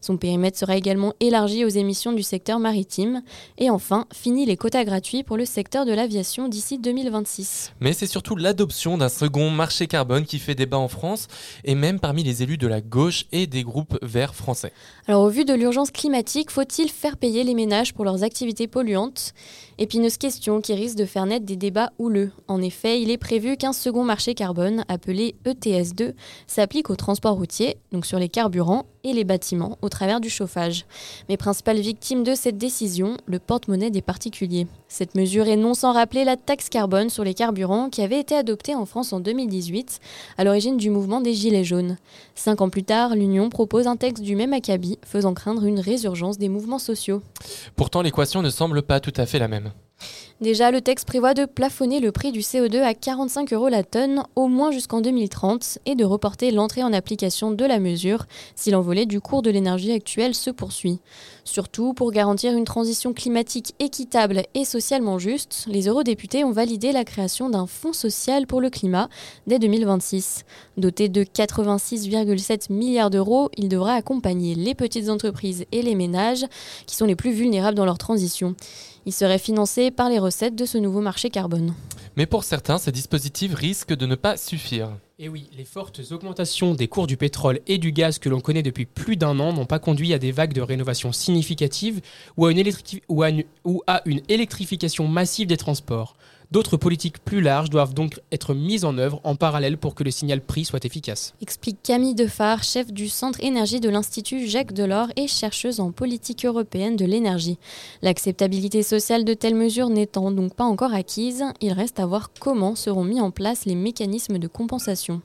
Son périmètre sera également élargi aux émissions du secteur maritime. Et enfin, fini les quotas gratuits pour le secteur de l'aviation d'ici 2026. Mais c'est surtout l'adoption d'un second marché carbone qui fait débat en France et même parmi les élus de la gauche et des groupes verts français. Alors au vu de l'urgence climatique, faut-il faire payer les ménages pour leurs activités polluantes? Épineuse question qui risque de faire naître des débats houleux. En effet, il est prévu qu'un second marché carbone, appelé ETS2, s'applique au transport routier, donc sur les carburants, et les bâtiments, au travers du chauffage. Mais principale victime de cette décision, le porte-monnaie des particuliers. Cette mesure est non sans rappeler la taxe carbone sur les carburants qui avait été adoptée en France en 2018, à l'origine du mouvement des Gilets jaunes. Cinq ans plus tard, l'Union propose un texte du même acabit, faisant craindre une résurgence des mouvements sociaux. Pourtant, l'équation ne semble pas tout à fait la même. Déjà, le texte prévoit de plafonner le prix du CO2 à 45 euros la tonne, au moins jusqu'en 2030, et de reporter l'entrée en application de la mesure si l'envolée du cours de l'énergie actuelle se poursuit. Surtout, pour garantir une transition climatique équitable et socialement juste, les eurodéputés ont validé la création d'un fonds social pour le climat dès 2026. Doté de 86,7 milliards d'euros, il devra accompagner les petites entreprises et les ménages qui sont les plus vulnérables dans leur transition. Il serait financé par les recettes de ce nouveau marché carbone. Mais pour certains, ces dispositifs risquent de ne pas suffire. Et oui, les fortes augmentations des cours du pétrole et du gaz que l'on connaît depuis plus d'un an n'ont pas conduit à des vagues de rénovation significatives ou à une, ou à une, ou à une électrification massive des transports. D'autres politiques plus larges doivent donc être mises en œuvre en parallèle pour que le signal prix soit efficace. Explique Camille Defar, chef du Centre énergie de l'Institut Jacques Delors et chercheuse en politique européenne de l'énergie. L'acceptabilité sociale de telles mesures n'étant donc pas encore acquise, il reste à voir comment seront mis en place les mécanismes de compensation.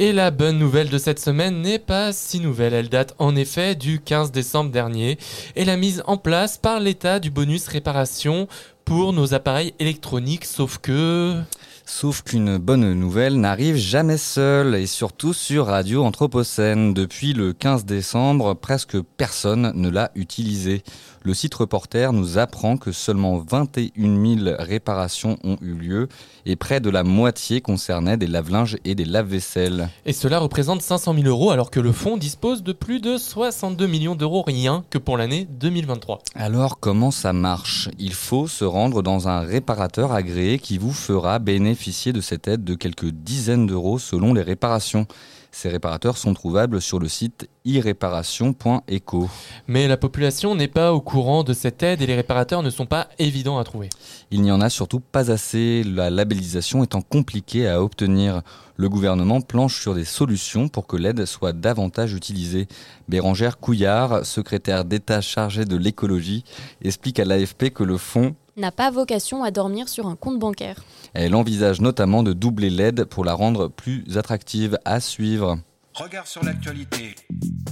Et la bonne nouvelle de cette semaine n'est pas si nouvelle. Elle date en effet du 15 décembre dernier et la mise en place par l'État du bonus réparation pour nos appareils électroniques, sauf que... Sauf qu'une bonne nouvelle n'arrive jamais seule, et surtout sur Radio Anthropocène. Depuis le 15 décembre, presque personne ne l'a utilisé. Le site reporter nous apprend que seulement 21 000 réparations ont eu lieu et près de la moitié concernaient des lave-linges et des lave-vaisselle. Et cela représente 500 000 euros alors que le fonds dispose de plus de 62 millions d'euros rien que pour l'année 2023. Alors comment ça marche? Il faut se rendre dans un réparateur agréé qui vous fera bénéficier de cette aide de quelques dizaines d'euros selon les réparations. Ces réparateurs sont trouvables sur le site iréparation.eco. Mais la population n'est pas au courant de cette aide et les réparateurs ne sont pas évidents à trouver. Il n'y en a surtout pas assez, la labellisation étant compliquée à obtenir. Le gouvernement planche sur des solutions pour que l'aide soit davantage utilisée. Bérangère Couillard, secrétaire d'État chargée de l'écologie, explique à l'AFP que le fonds n'a pas vocation à dormir sur un compte bancaire. Elle envisage notamment de doubler l'aide pour la rendre plus attractive à suivre. Regard sur l'actualité.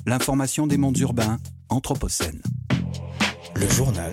L'information des mondes urbains, Anthropocène. Le journal.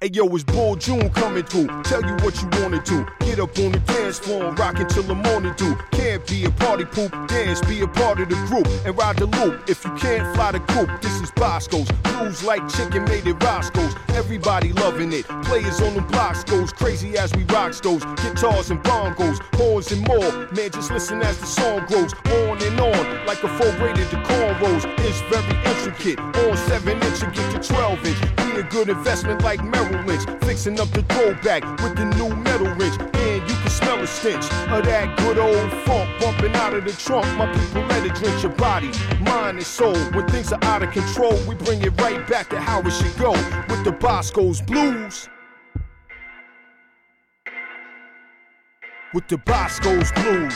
Hey yo, it's Bull June coming through. Tell you what you wanna. Get up on the dance floor and rock until the morning dew. Can't be a party poop, dance, be a part of the group and ride the loop. If you can't fly the coop, this is Bosco's. Blues like chicken made it Roscoe's. Everybody loving it. Players on the blocks goes crazy as we rock those guitars and bongos, horns and more. Man, just listen as the song grows on and on like a full braided the cornrows. It's very intricate. On seven inch and get to twelve inch. Be a good investment like Merrill Lynch. Fixing up the throwback with the new metal wrench. And you can smell the stench of that good old funk bumping out of the trunk. My people let it drench your body, mind, and soul. When things are out of control, we bring it right back to how it should go with the Bosco's blues. With the Bosco's blues.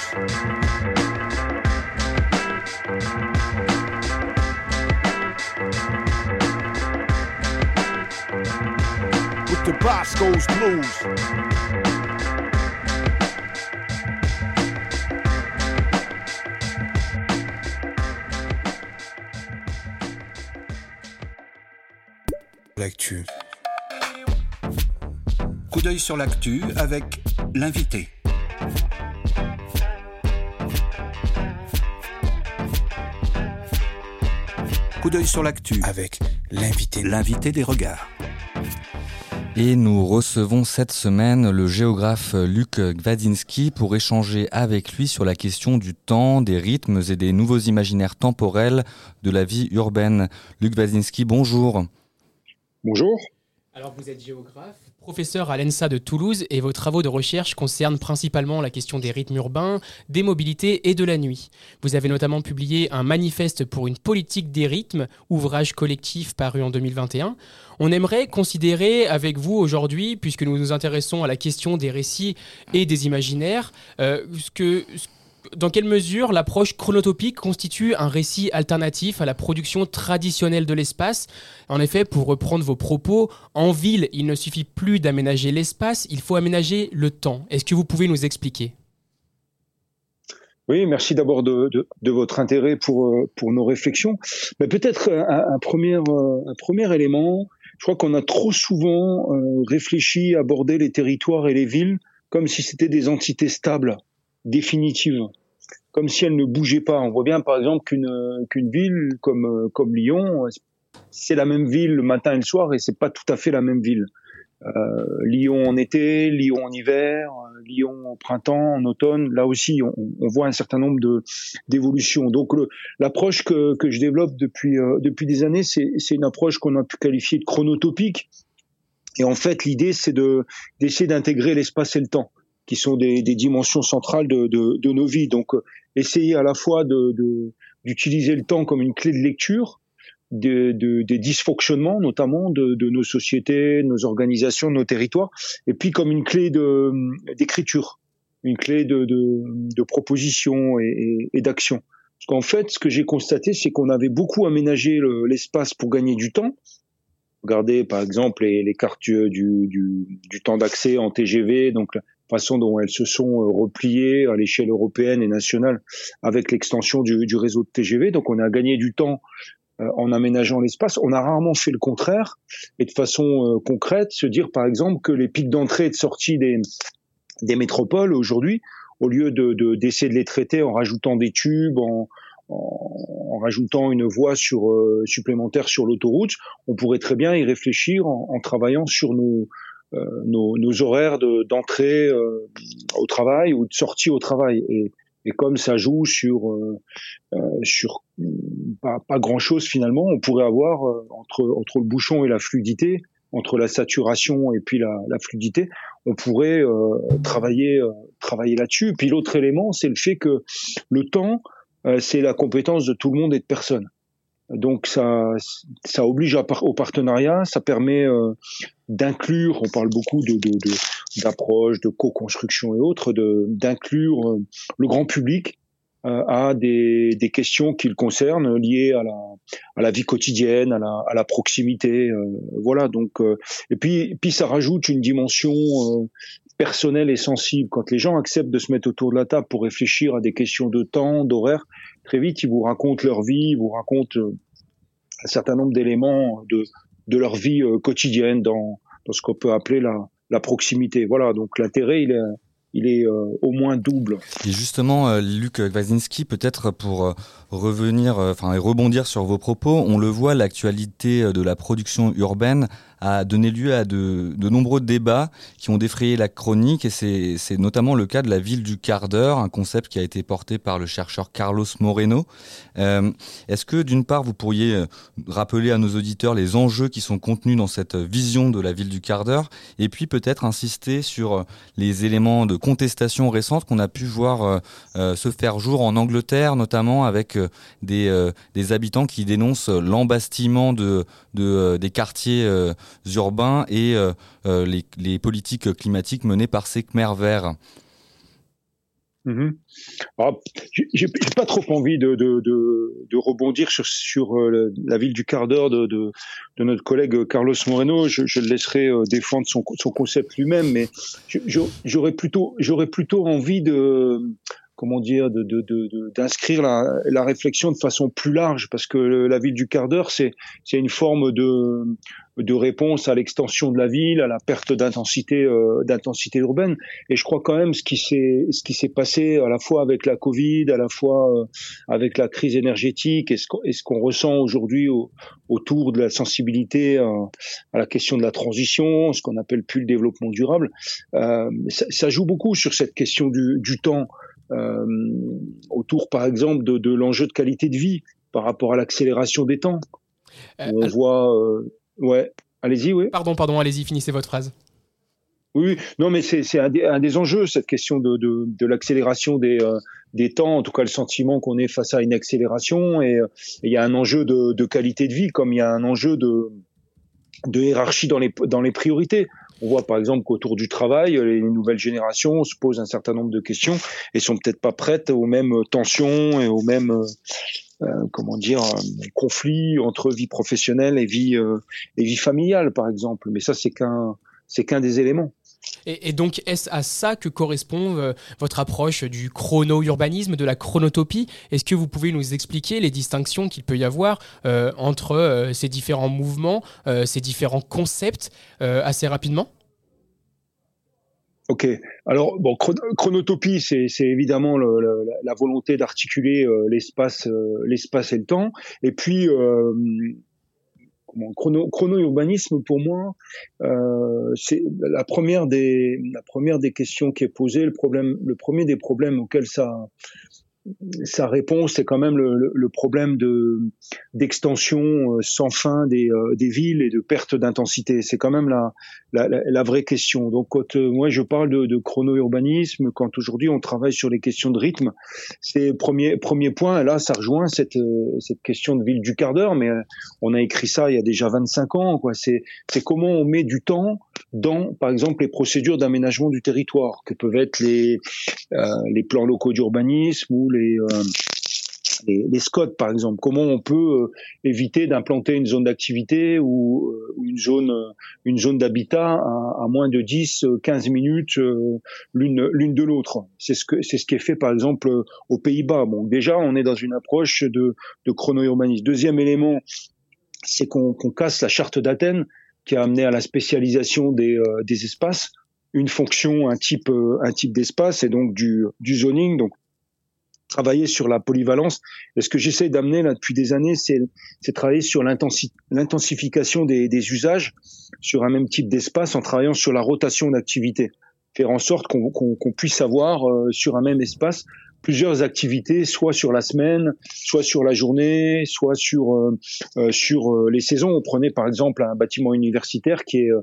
With the Bosco's blues. L'actu. Coup d'œil sur l'actu avec l'invité. Coup d'œil sur l'actu avec l'invité. L'invité des regards. Et nous recevons cette semaine le géographe Luc Gwadzinski pour échanger avec lui sur la question du temps, des rythmes et des nouveaux imaginaires temporels de la vie urbaine. Luc Gwadzinski, bonjour. Bonjour. Alors vous êtes géographe, professeur à l'ENSA de Toulouse et vos travaux de recherche concernent principalement la question des rythmes urbains, des mobilités et de la nuit. Vous avez notamment publié un manifeste pour une politique des rythmes, ouvrage collectif paru en 2021. On aimerait considérer avec vous aujourd'hui, puisque nous nous intéressons à la question des récits et des imaginaires, euh, ce que, dans quelle mesure l'approche chronotopique constitue un récit alternatif à la production traditionnelle de l'espace? En effet, pour reprendre vos propos, en ville, il ne suffit plus d'aménager l'espace, il faut aménager le temps. Est-ce que vous pouvez nous expliquer? Oui, merci d'abord de, votre intérêt pour, euh, pour nos réflexions. Mais peut-être un, un, premier, euh, un premier élément, je crois qu'on a trop souvent euh, réfléchi, abordé les territoires et les villes comme si c'était des entités stables, définitives, comme si elles ne bougeaient pas. On voit bien par exemple qu'une qu'une ville comme, comme Lyon, c'est la même ville le matin et le soir et c'est pas tout à fait la même ville. Euh, Lyon en été, Lyon en hiver, Lyon en printemps, en automne. Là aussi, on, voit un certain nombre d'évolutions. Donc l'approche que, que je développe depuis euh, depuis des années, c'est une approche qu'on a pu qualifier de chronotopique. Et en fait, l'idée, c'est de d'essayer d'intégrer l'espace et le temps, qui sont des, dimensions centrales de, nos vies. Donc, essayer à la fois d'utiliser le temps comme une clé de lecture, de, de, des dysfonctionnements notamment de, nos sociétés, nos organisations, nos territoires, et puis comme une clé d'écriture, une clé de, de proposition et, d'action. Parce qu'en fait, ce que j'ai constaté, c'est qu'on avait beaucoup aménagé l'espace pour gagner du temps. Regardez par exemple les, cartes du, du, temps d'accès en TGV, donc façon dont elles se sont repliées à l'échelle européenne et nationale avec l'extension du, du réseau de TGV. Donc on a gagné du temps en aménageant l'espace. On a rarement fait le contraire et de façon euh, concrète, se dire par exemple que les pics d'entrée et de sortie des, des métropoles aujourd'hui, au lieu de d'essayer de, de, les traiter en rajoutant des tubes, en, en, rajoutant une voie sur, euh, supplémentaire sur l'autoroute, on pourrait très bien y réfléchir en, en travaillant sur nos, euh, nos, nos, horaires d'entrée de, au travail ou de sortie au travail. Et, et comme ça joue sur euh, sur pas, pas, grand chose finalement, on pourrait avoir euh, entre entre le bouchon et la fluidité, entre la saturation et puis la, la fluidité, on pourrait euh, travailler travailler là-dessus. Puis l'autre élément, c'est le fait que le temps, c'est la compétence de tout le monde et de personne. Donc ça, ça oblige au partenariat, ça permet euh, d'inclure, on parle beaucoup de, de, co-construction et autres, d'inclure euh, le grand public euh, à des, questions qui le concernent, liées à la, vie quotidienne, à la, à la proximité. Voilà. Donc, et puis, puis ça rajoute une dimension personnelle et sensible. Quand les gens acceptent de se mettre autour de la table pour réfléchir à des questions de temps, d'horaire, très vite, ils vous racontent leur vie, ils vous racontent un certain nombre d'éléments de, leur vie euh, quotidienne dans, ce qu'on peut appeler la, proximité. Voilà, donc l'intérêt, il est, euh, au moins double. Et justement, euh, Luc Kwasinski, peut-être pour euh, revenir, euh, enfin et rebondir sur vos propos, on le voit, l'actualité euh, de la production urbaine a donné lieu à de, de nombreux débats qui ont défrayé la chronique, et c'est notamment le cas de la ville du quart d'heure, un concept qui a été porté par le chercheur Carlos Moreno. Euh, Est-ce que d'une part, vous pourriez euh, rappeler à nos auditeurs les enjeux qui sont contenus dans cette vision de la ville du quart d'heure, et puis peut-être insister sur euh, les éléments de contestation récentes qu'on a pu voir se faire jour en Angleterre, notamment avec des, habitants qui dénoncent l'embastillement de, de, des quartiers urbains et euh, euh, les, politiques climatiques menées par ces Khmer verts. Alors, j'ai pas trop envie de, rebondir sur, euh, la ville du quart d'heure de, notre collègue Carlos Moreno. Je, le laisserai défendre son, concept lui-même, mais j'aurais plutôt, envie de comment dire, d'inscrire la, réflexion de façon plus large, parce que la ville du quart d'heure, c'est une forme de, de réponse à l'extension de la ville, à la perte d'intensité, euh, d'intensité urbaine. Et je crois quand même ce qui s'est, ce qui s'est passé à la fois avec la Covid, à la fois euh, avec la crise énergétique, et ce qu'on, ressent aujourd'hui au- autour de la sensibilité euh, à la question de la transition, ce qu'on appelle plus le développement durable, euh, ça, ça joue beaucoup sur cette question du, du temps euh, autour, par exemple, de, de l'enjeu de qualité de vie par rapport à l'accélération des temps. Où on voit, euh, ouais, allez-y, oui. Pardon, pardon, allez-y, finissez votre phrase. Oui, non, mais c'est un, des- un des enjeux, cette question de, de, de l'accélération des, euh, des temps, en tout cas le sentiment qu'on est face à une accélération, et euh, et il y a un enjeu de, de qualité de vie, comme il y a un enjeu de, de hiérarchie dans les, dans les priorités. On voit par exemple qu'autour du travail, les nouvelles générations se posent un certain nombre de questions et sont peut-être pas prêtes aux mêmes tensions et aux mêmes euh, comment dire euh, conflits entre vie professionnelle et vie euh, et vie familiale par exemple. Mais ça c'est qu'un c'est qu'un des éléments. Et, donc, est-ce à ça que correspond euh, votre approche du chrono-urbanisme, de la chronotopie? Est-ce que vous pouvez nous expliquer les distinctions qu'il peut y avoir euh, entre euh, ces différents mouvements, euh, ces différents concepts, euh, assez rapidement? Ok. Alors, bon, chron- chronotopie, c'est évidemment la- volonté d'articuler euh, l'espace, euh, l'espace et le temps. Et puis, euh, chrono-urbanisme, pour moi, euh, c'est la première des questions qui est posée. Le premier des problèmes auxquels ça sa réponse, c'est quand même le, problème de d'extension sans fin des, des villes et de perte d'intensité. C'est quand même la, la, la, la vraie question. Donc, quand euh, moi je parle de, de chrono-urbanisme, quand aujourd'hui on travaille sur les questions de rythme, c'est premier premier point. Là, ça rejoint cette euh, cette question de ville du quart d'heure, mais euh, on a écrit ça il y a déjà 25 ans. Quoi. C'est c'est comment on met du temps dans, par exemple, les procédures d'aménagement du territoire, que peuvent être les euh, les plans locaux d'urbanisme ou les, euh, les, les SCOT, par exemple. Comment on peut euh, éviter d'implanter une zone d'activité ou euh, une zone, euh, une zone d'habitat à, moins de 10, euh, 15 minutes l'une de l'autre. C'est ce que c'est ce qui est fait, par exemple, aux Pays-Bas. Bon, déjà, on est dans une approche de, de chrono-urbanisme. Deuxième élément, c'est qu'on casse la charte d'Athènes qui a amené à la spécialisation des, espaces, une fonction, un type, un type d'espace et donc du, du zoning. Donc travailler sur la polyvalence. Et ce que j'essaie d'amener là depuis des années, c'est travailler sur l'intensi- l'intensification des, des usages sur un même type d'espace en travaillant sur la rotation d'activités. Faire en sorte qu'on puisse avoir euh, sur un même espace plusieurs activités, soit sur la semaine, soit sur la journée, soit sur euh, euh, sur euh, les saisons. On prenait par exemple un bâtiment universitaire qui est euh,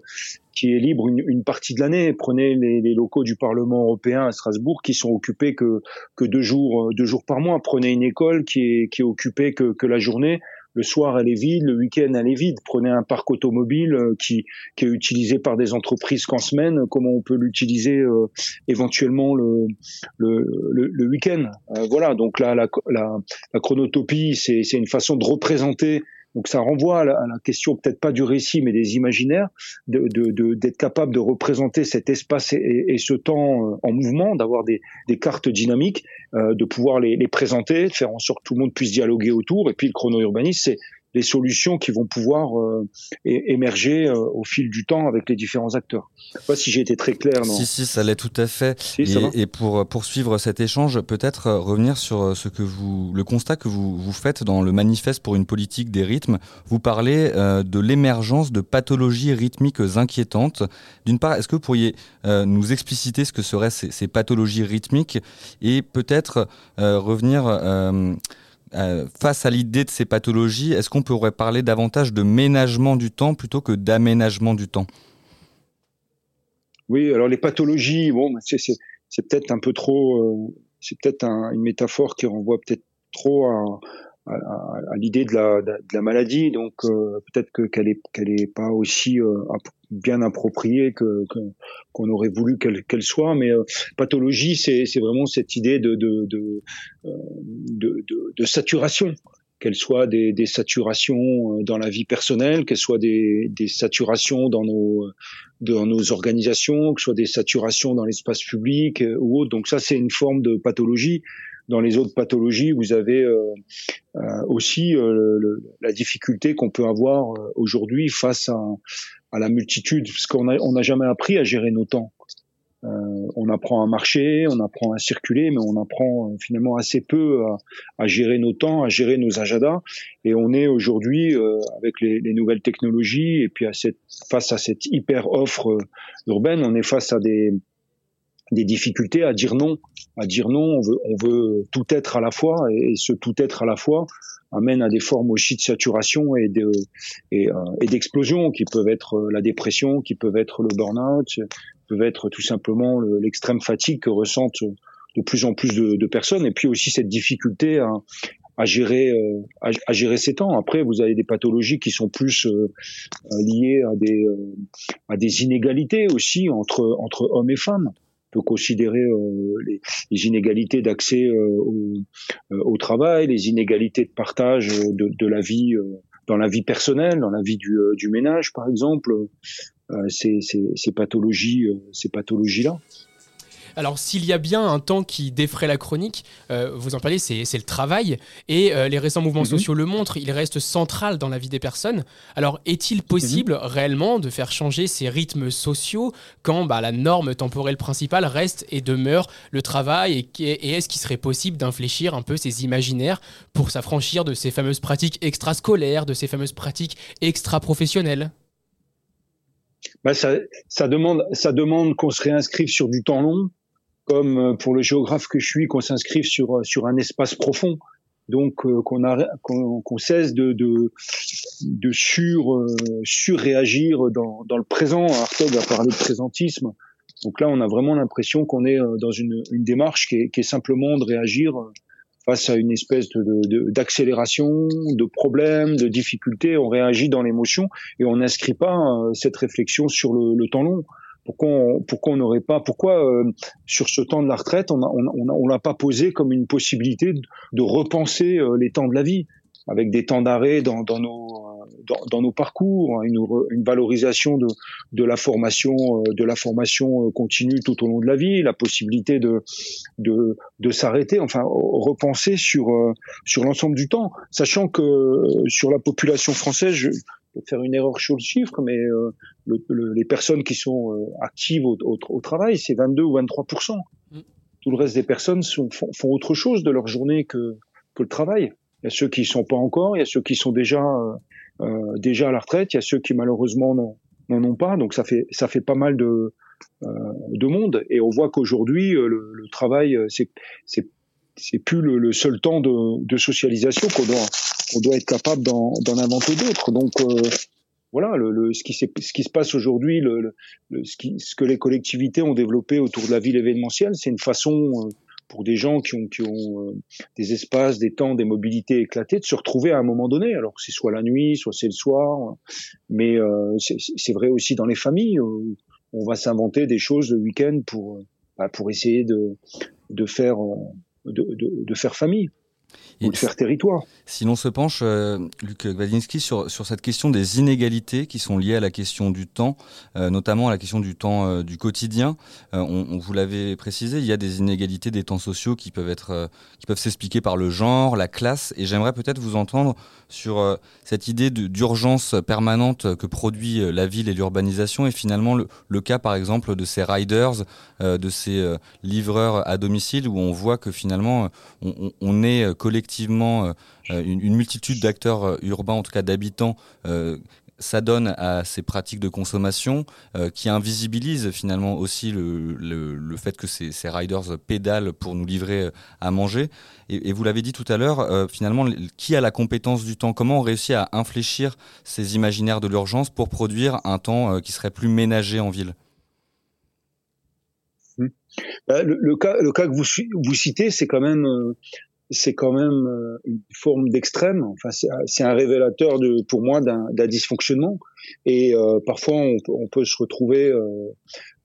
qui est libre une, une partie de l'année. Prenez les, les locaux du Parlement européen à Strasbourg qui sont occupés que que deux jours deux jours par mois. Prenez une école qui est qui est occupée que que la journée. Le soir, elle est vide. Le week-end, elle est vide. Prenez un parc automobile euh, qui, qui est utilisé par des entreprises qu'en semaine. Comment on peut l'utiliser euh, éventuellement le, week-end? Euh, Voilà. Donc là, la, la, la chronotopie, c'est une façon de représenter. Donc ça renvoie à la, à la question peut-être pas du récit, mais des imaginaires, de- de- de- d'être capable de représenter cet espace et, et- et ce temps euh, en mouvement, d'avoir des, des cartes dynamiques, euh, de pouvoir les, les présenter, de faire en sorte que tout le monde puisse dialoguer autour. Et puis le chrono-urbanisme, c'est les solutions qui vont pouvoir euh, émerger euh, au fil du temps avec les différents acteurs. Je sais pas si j'ai été très clair. Non Si, si, ça l'est tout à fait. et, et pour euh, poursuivre cet échange, peut-être revenir sur ce que vous, le constat que vous, vous faites dans le manifeste pour une politique des rythmes. Vous parlez euh, de l'émergence de pathologies rythmiques inquiétantes. D'une part, est-ce que vous pourriez nous expliciter ce que seraient ces, ces pathologies rythmiques et peut-être revenir euh, face à l'idée de ces pathologies, est-ce qu'on pourrait parler davantage de ménagement du temps plutôt que d'aménagement du temps? Oui, alors les pathologies, bon, c'est c'est- c'est peut-être un peu trop, euh, c'est peut-être un- une métaphore qui renvoie peut-être trop à, à, l'idée de la, de la maladie, donc euh, peut-être que qu'elle est qu'elle est pas aussi euh, bien appropriée que qu'on aurait voulu qu'elle qu'elle soit, mais euh, pathologie, c'est c'est vraiment cette idée de de de, euh, de- de saturation qu'elles soient des, des saturations euh, dans la vie personnelle, qu'elles soient des, des saturations dans nos, dans nos organisations, que ce soit des saturations dans l'espace public euh, ou autre. Donc ça, c'est une forme de pathologie. Dans les autres pathologies, vous avez euh, euh, aussi euh, le- la difficulté qu'on peut avoir euh, aujourd'hui face à, à la multitude, parce qu'on n'a on n'a jamais appris à gérer nos temps. Euh, on apprend à marcher, on apprend à circuler, mais on apprend euh, finalement assez peu à, à gérer nos temps, à gérer nos agendas. Et on est aujourd'hui avec les, les nouvelles technologies et puis à cette, face à cette hyper offre urbaine, on est face à des, des difficultés à dire non, à dire non. On veut, on veut tout être à la fois et, ce tout être à la fois amène à des formes aussi de saturation et de et, euh, d'explosion qui peuvent être euh, la dépression, qui peuvent être le burn-out, peuvent être tout simplement le- l'extrême fatigue que ressentent de plus en plus de, personnes et puis aussi cette difficulté à, à gérer euh, à, gérer ses temps. Après, vous avez des pathologies qui sont plus liées à des à des inégalités aussi entre entre hommes et femmes. Peut considérer euh, les, inégalités d'accès euh, au, euh, au travail, les inégalités de partage de, la vie dans la vie personnelle, dans la vie du, ménage, par exemple. Ces, ces, ces pathologies, ces pathologies-là. Alors s'il y a bien un temps qui défraie la chronique, euh, vous en parlez, c'est le travail. Et euh, les récents mouvements Mhm. sociaux le montrent, il reste central dans la vie des personnes. Alors est-il possible Mhm. réellement de faire changer ces rythmes sociaux quand bah, la norme temporelle principale reste et demeure le travail Et, est-ce qu'il serait possible d'infléchir un peu ces imaginaires pour s'affranchir de ces fameuses pratiques extrascolaires, de ces fameuses pratiques extra-professionnelles? Bah, ça, ça demande, ça demande qu'on se réinscrive sur du temps long, comme euh, pour le géographe que je suis, qu'on s'inscrive sur euh, sur un espace profond. Donc euh, qu'on qu'on qu'on cesse de de, de sur euh, surréagir dans dans le présent. Hartog a parlé de présentisme. Donc là, on a vraiment l'impression qu'on est euh, dans une une démarche qui est qui est simplement de réagir face à une espèce de de- de- d'accélération, de, problèmes, de difficultés. On réagit dans l'émotion et on n'inscrit pas cette réflexion sur le, le temps long. Pourquoi on, pourquoi on n'aurait pas, pourquoi euh, sur ce temps de la retraite, on on l'a pas posé comme une possibilité de, de repenser euh, les temps de la vie? Avec des temps d'arrêt dans, dans nos euh, dans, nos parcours, hein, une, une valorisation de, de la formation euh, de la formation euh, continue tout au long de la vie, la possibilité de de, de s'arrêter, enfin repenser sur euh, sur l'ensemble du temps, sachant que sur la population française, je faire une erreur sur le chiffre, mais euh, le- le- les personnes qui sont euh, actives au, au, au travail, c'est 22 ou 23 Tout le reste des personnes sont, font, font autre chose de leur journée que que le travail. Il y a ceux qui sont pas encore, il y a ceux qui sont déjà euh, déjà à la retraite, il y a ceux qui malheureusement n'en ont pas. Donc ça fait ça fait pas mal de de monde et on voit qu'aujourd'hui le, le travail c'est c'est c'est plus le, le seul temps de, de socialisation qu'on doit qu'on doit être capable d'en inventer d'autres. Donc euh, voilà, le, le, ce, qui ce qui se passe aujourd'hui, le, le, ce, ce que les collectivités ont développé autour de la ville événementielle, c'est une façon euh, pour des gens qui ont, qui ont euh, des espaces, des temps, des mobilités éclatées, de se retrouver à un moment donné. Alors c'est soit la nuit, soit c'est le soir, mais euh, c'est vrai aussi dans les familles. on va s'inventer des choses le week-end pour, bah, pour essayer de, de faire de, de faire famille. Ou de faire territoire. Si l'on se penche, euh, Luc Gwadinski, sur, sur cette question des inégalités qui sont liées à la question du temps, euh, notamment à la question du temps euh, du quotidien, on, on vous l'avait précisé, il y a des inégalités des temps sociaux qui peuvent être, qui peuvent s'expliquer par le genre, la classe, et j'aimerais peut-être vous entendre sur cette idée d'urgence permanente que produit la ville et l'urbanisation, et finalement le, le cas par exemple de ces riders, de ces livreurs à domicile, où on voit que finalement on, est collectivement euh, une, une multitude d'acteurs euh, urbains, en tout cas d'habitants, euh, s'adonnent à ces pratiques de consommation euh, qui invisibilisent finalement aussi le, le, le fait que ces, riders pédalent pour nous livrer euh, à manger. Et, vous l'avez dit tout à l'heure, euh, finalement, qui a la compétence du temps? Comment on réussit à infléchir ces imaginaires de l'urgence pour produire un temps euh, qui serait plus ménagé en ville? Bah, le, le cas, le cas que vous, vous citez, c'est quand même, euh, c'est quand même euh, une forme d'extrême. Enfin, c'est un révélateur de, pour moi, d'un dysfonctionnement. Et euh, parfois, on, on peut se retrouver euh,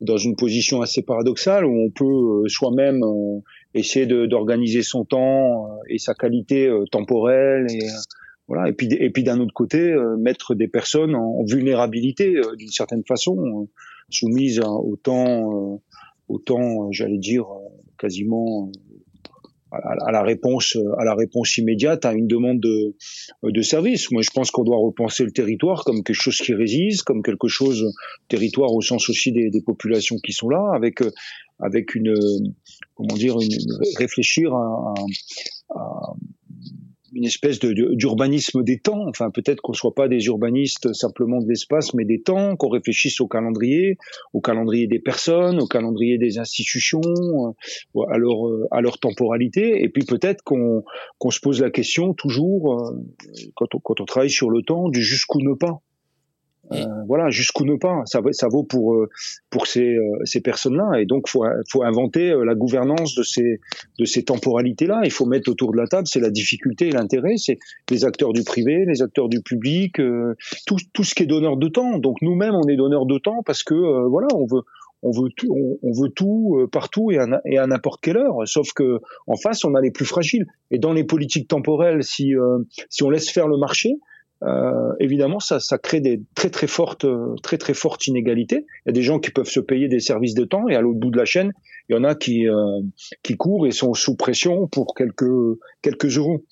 dans une position assez paradoxale où on peut euh, soi-même euh, essayer d'organiser son temps euh, et sa qualité temporelle et voilà. Et puis, et puis d'un autre côté, mettre des personnes en, vulnérabilité d'une certaine façon, soumises à, au temps, au temps, euh, j'allais dire quasiment à, la réponse, euh, à la réponse immédiate à une demande de, de service. Moi, je pense qu'on doit repenser le territoire comme quelque chose qui résiste, comme quelque chose territoire au sens aussi des, des populations qui sont là, avec euh, avec une euh, comment dire, une- réfléchir à, à- à une espèce de- de- d'urbanisme des temps. Enfin, peut-être qu'on soit pas des urbanistes simplement de l'espace, mais des temps, qu'on réfléchisse au calendrier, au calendrier des personnes, au calendrier des institutions, euh, à leur euh, à leur temporalité. Et puis peut-être qu'on qu'on se pose la question toujours euh, quand on quand on travaille sur le temps du jusqu'où ne pas. Euh, voilà, jusqu'où ne pas. Ça, vaut- ça vaut pour euh, pour ces euh, ces personnes-là. Et donc faut faut inventer euh, la gouvernance de ces de ces temporalités-là. Il faut mettre autour de la table. C'est la difficulté et l'intérêt. C'est les acteurs du privé, les acteurs du public, euh, tout tout ce qui est donneur de temps. Donc nous-mêmes, on est donneurs de temps parce que euh, voilà, on veut on veut tout, on, veut tout partout et à, et à n'importe quelle heure. Sauf que en face, on a les plus fragiles. Et dans les politiques temporelles, si euh, si on laisse faire le marché, euh, évidemment, ça, ça crée des très très fortes, très très fortes inégalités. Il y a des gens qui peuvent se payer des services de temps et à l'autre bout de la chaîne, il y en a qui euh, qui courent et sont sous pression pour quelques quelques euros.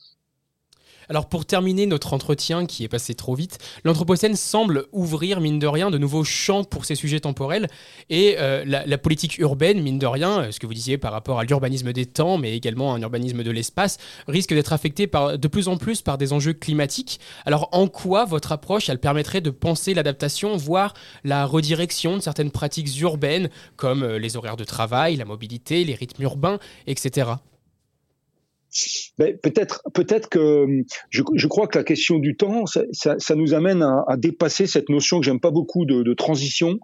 Alors pour terminer notre entretien qui est passé trop vite, l'Anthropocène semble ouvrir, mine de rien, de nouveaux champs pour ces sujets temporels. Et euh, la, politique urbaine, mine de rien, euh, ce que vous disiez par rapport à l'urbanisme des temps, mais également un urbanisme de l'espace, risque d'être affectée par, de plus en plus par des enjeux climatiques. Alors en quoi votre approche, elle permettrait de penser l'adaptation, voire la redirection de certaines pratiques urbaines, comme euh, les horaires de travail, la mobilité, les rythmes urbains, etc. Ben, peut-être, que je, je crois que la question du temps, ça, nous amène à, dépasser cette notion que j'aime pas beaucoup de, de transition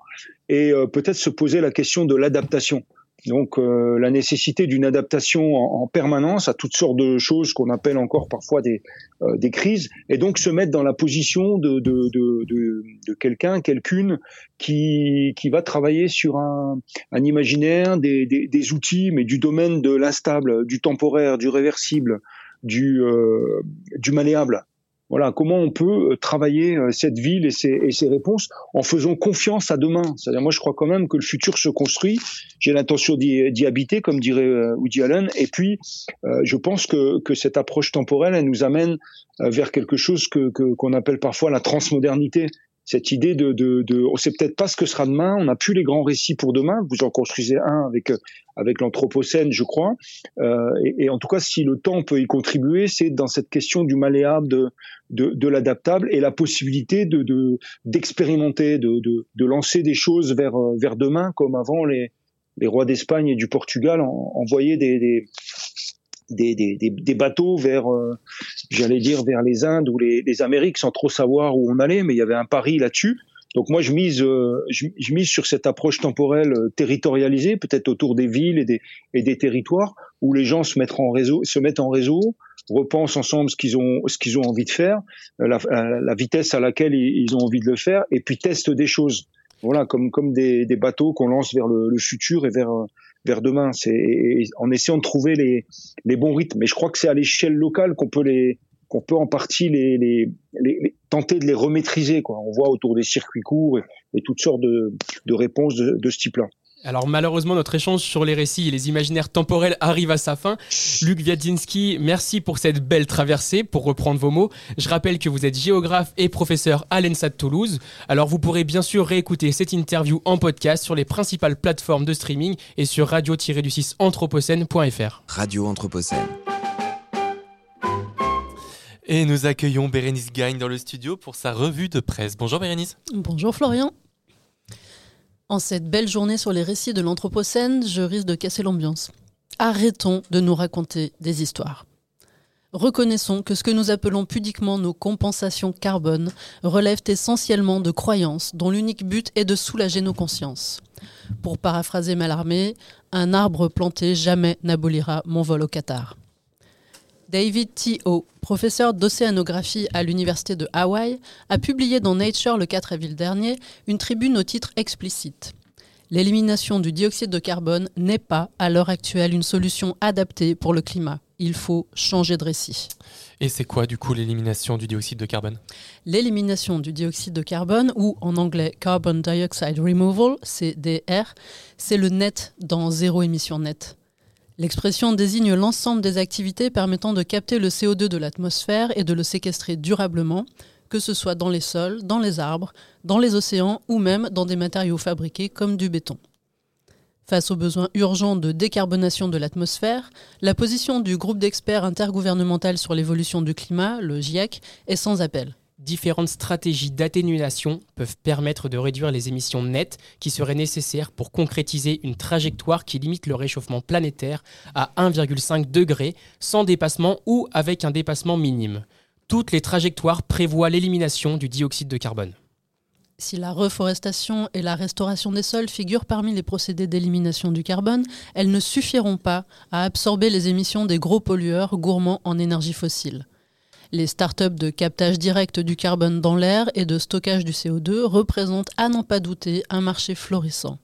et euh, peut-être se poser la question de l'adaptation. Donc euh, la nécessité d'une adaptation en, en permanence à toutes sortes de choses qu'on appelle encore parfois des, euh, des crises, et donc se mettre dans la position de, de, de, de, de quelqu'un, quelqu'une qui, qui va travailler sur un, un imaginaire, des, des, des outils, mais du domaine de l'instable, du temporaire, du réversible, du, euh, du malléable. Voilà, comment on peut euh, travailler euh, cette ville et ses, et ses réponses en faisant confiance à demain? C'est-à-dire, moi, je crois quand même que le futur se construit. J'ai l'intention d'y habiter, comme dirait euh, Woody Allen. Et puis, euh, je pense que, que cette approche temporelle, elle nous amène vers quelque chose que- qu'on appelle parfois la transmodernité. Cette idée de, de, de on sait peut-être pas ce que sera demain, on n'a plus les grands récits pour demain. Vous en construisez un avec euh, avec l'anthropocène, je crois. Euh, et, et en tout cas, si le temps peut y contribuer, c'est dans cette question du malléable, de, de, de l'adaptable et la possibilité de de- d'expérimenter, de, de, de lancer des choses vers euh, vers demain, comme avant les les rois d'Espagne et du Portugal en- envoyaient des, des des, des, des, des bateaux vers, euh, j'allais dire, vers les Indes ou les, les Amériques sans trop savoir où on allait, mais il y avait un pari là-dessus. Donc moi, je mise, euh, je, mise sur cette approche temporelle euh, territorialisée, peut-être autour des villes et des, et des territoires, où les gens se mettent en réseau, se mettent en réseau, repensent ensemble ce qu'ils ont, ce qu'ils ont envie de faire, la, la, vitesse à laquelle ils, ils ont envie de le faire, et puis testent des choses. Voilà, comme comme des, des bateaux qu'on lance vers le, le futur et vers vers demain. C'est en essayant de trouver les, bons rythmes. Mais je crois que c'est à l'échelle locale qu'on peut en partie les, tenter de les remaîtriser. On voit autour des circuits courts et, toutes sortes de, réponses de ce type-là. Alors malheureusement, notre échange sur les récits et les imaginaires temporels arrive à sa fin. Luc Wiadzinski, merci pour cette belle traversée, pour reprendre vos mots. Je rappelle que vous êtes géographe et professeur à l'ENSA de Toulouse. Alors vous pourrez bien sûr réécouter cette interview en podcast sur les principales plateformes de streaming et sur radio-du6 anthropocène.fr. Radio Anthropocène. Et nous accueillons Bérénice Gagne dans le studio pour sa revue de presse. Bonjour Bérénice. Bonjour Florian. En cette belle journée sur les récits de l'Anthropocène, je risque de casser l'ambiance. Arrêtons de nous raconter des histoires. Reconnaissons que ce que nous appelons pudiquement nos compensations carbone relèvent essentiellement de croyances dont l'unique but est de soulager nos consciences. Pour paraphraser Mallarmé, un arbre planté jamais n'abolira mon vol au Qatar. David T. O., professeur d'océanographie à l'Université de Hawaï, a publié dans Nature le 4 avril dernier une tribune au titre explicite. L'élimination du dioxyde de carbone n'est pas, à l'heure actuelle, une solution adaptée pour le climat. Il faut changer de récit. Et c'est quoi du coup l'élimination du dioxyde de carbone? L'élimination du dioxyde de carbone, ou en anglais Carbon Dioxide Removal, CDR, c'est le net dans zéro émission nette. L'expression désigne l'ensemble des activités permettant de capter le CO2 de l'atmosphère et de le séquestrer durablement, que ce soit dans les sols, dans les arbres, dans les océans ou même dans des matériaux fabriqués comme du béton. Face aux besoins urgents de décarbonation de l'atmosphère, la position du groupe d'experts intergouvernemental sur l'évolution du climat, le GIEC, est sans appel. Différentes stratégies d'atténuation peuvent permettre de réduire les émissions nettes qui seraient nécessaires pour concrétiser une trajectoire qui limite le réchauffement planétaire à 1,5 degré sans dépassement ou avec un dépassement minime. Toutes les trajectoires prévoient l'élimination du dioxyde de carbone. Si la reforestation et la restauration des sols figurent parmi les procédés d'élimination du carbone, elles ne suffiront pas à absorber les émissions des gros pollueurs gourmands en énergie fossile. Les startups de captage direct du carbone dans l'air et de stockage du CO2 représentent à n'en pas douter un marché florissant.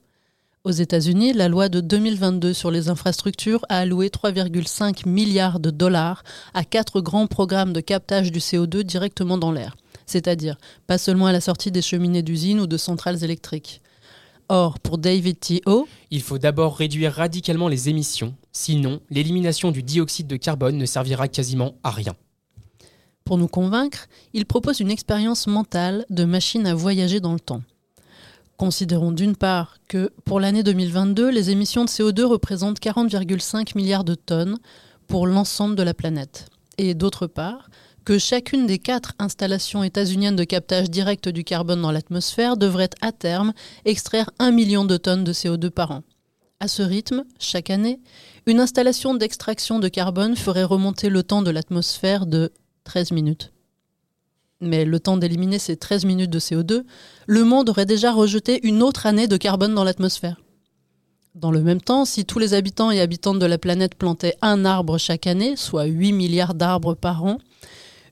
Aux États-Unis, la loi de 2022 sur les infrastructures a alloué 3,5 milliards de dollars à quatre grands programmes de captage du CO2 directement dans l'air, c'est-à-dire pas seulement à la sortie des cheminées d'usines ou de centrales électriques. Or, pour David T.O., Il faut d'abord réduire radicalement les émissions, sinon l'élimination du dioxyde de carbone ne servira quasiment à rien. Pour nous convaincre, il propose une expérience mentale de machine à voyager dans le temps. Considérons d'une part que pour l'année 2022, les émissions de CO2 représentent 40,5 milliards de tonnes pour l'ensemble de la planète. Et d'autre part, que chacune des quatre installations états-uniennes de captage direct du carbone dans l'atmosphère devrait à terme extraire 1 million de tonnes de CO2 par an. À ce rythme, chaque année, une installation d'extraction de carbone ferait remonter le temps de l'atmosphère de 13 minutes. Mais le temps d'éliminer ces 13 minutes de CO2, le monde aurait déjà rejeté une autre année de carbone dans l'atmosphère. Dans le même temps, si tous les habitants et habitantes de la planète plantaient un arbre chaque année, soit 8 milliards d'arbres par an,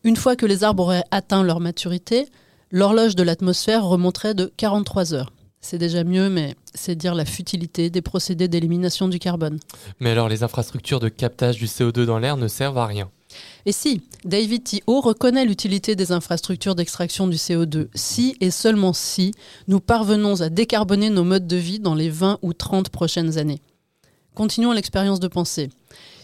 une fois que les arbres auraient atteint leur maturité, l'horloge de l'atmosphère remonterait de 43 heures. C'est déjà mieux, mais c'est dire la futilité des procédés d'élimination du carbone. Mais alors les infrastructures de captage du CO2 dans l'air ne servent à rien. Et si, David T.O. reconnaît l'utilité des infrastructures d'extraction du CO2, si et seulement si nous parvenons à décarboner nos modes de vie dans les 20 ou 30 prochaines années. Continuons l'expérience de pensée.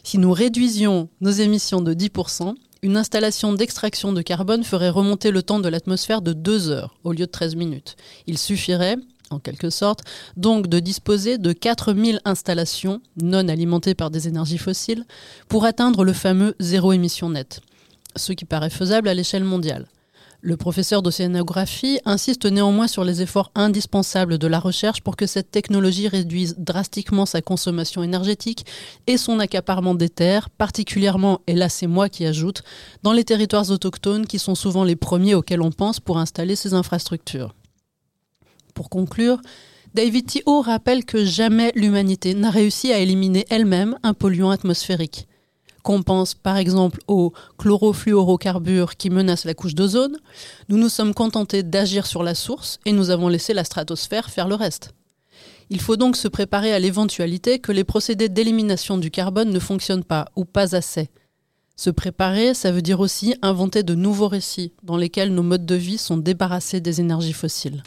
Si nous réduisions nos émissions de 10%, une installation d'extraction de carbone ferait remonter le temps de l'atmosphère de 2 heures au lieu de 13 minutes. Il suffirait, en quelque sorte, donc de disposer de 4000 installations non alimentées par des énergies fossiles pour atteindre le fameux zéro émission nette, ce qui paraît faisable à l'échelle mondiale. Le professeur d'océanographie insiste néanmoins sur les efforts indispensables de la recherche pour que cette technologie réduise drastiquement sa consommation énergétique et son accaparement des terres, particulièrement, et là c'est moi qui ajoute, dans les territoires autochtones qui sont souvent les premiers auxquels on pense pour installer ces infrastructures. Pour conclure, David T.O. rappelle que jamais l'humanité n'a réussi à éliminer elle-même un polluant atmosphérique. Qu'on pense par exemple aux chlorofluorocarbures qui menacent la couche d'ozone, nous nous sommes contentés d'agir sur la source et nous avons laissé la stratosphère faire le reste. Il faut donc se préparer à l'éventualité que les procédés d'élimination du carbone ne fonctionnent pas ou pas assez. Se préparer, ça veut dire aussi inventer de nouveaux récits dans lesquels nos modes de vie sont débarrassés des énergies fossiles.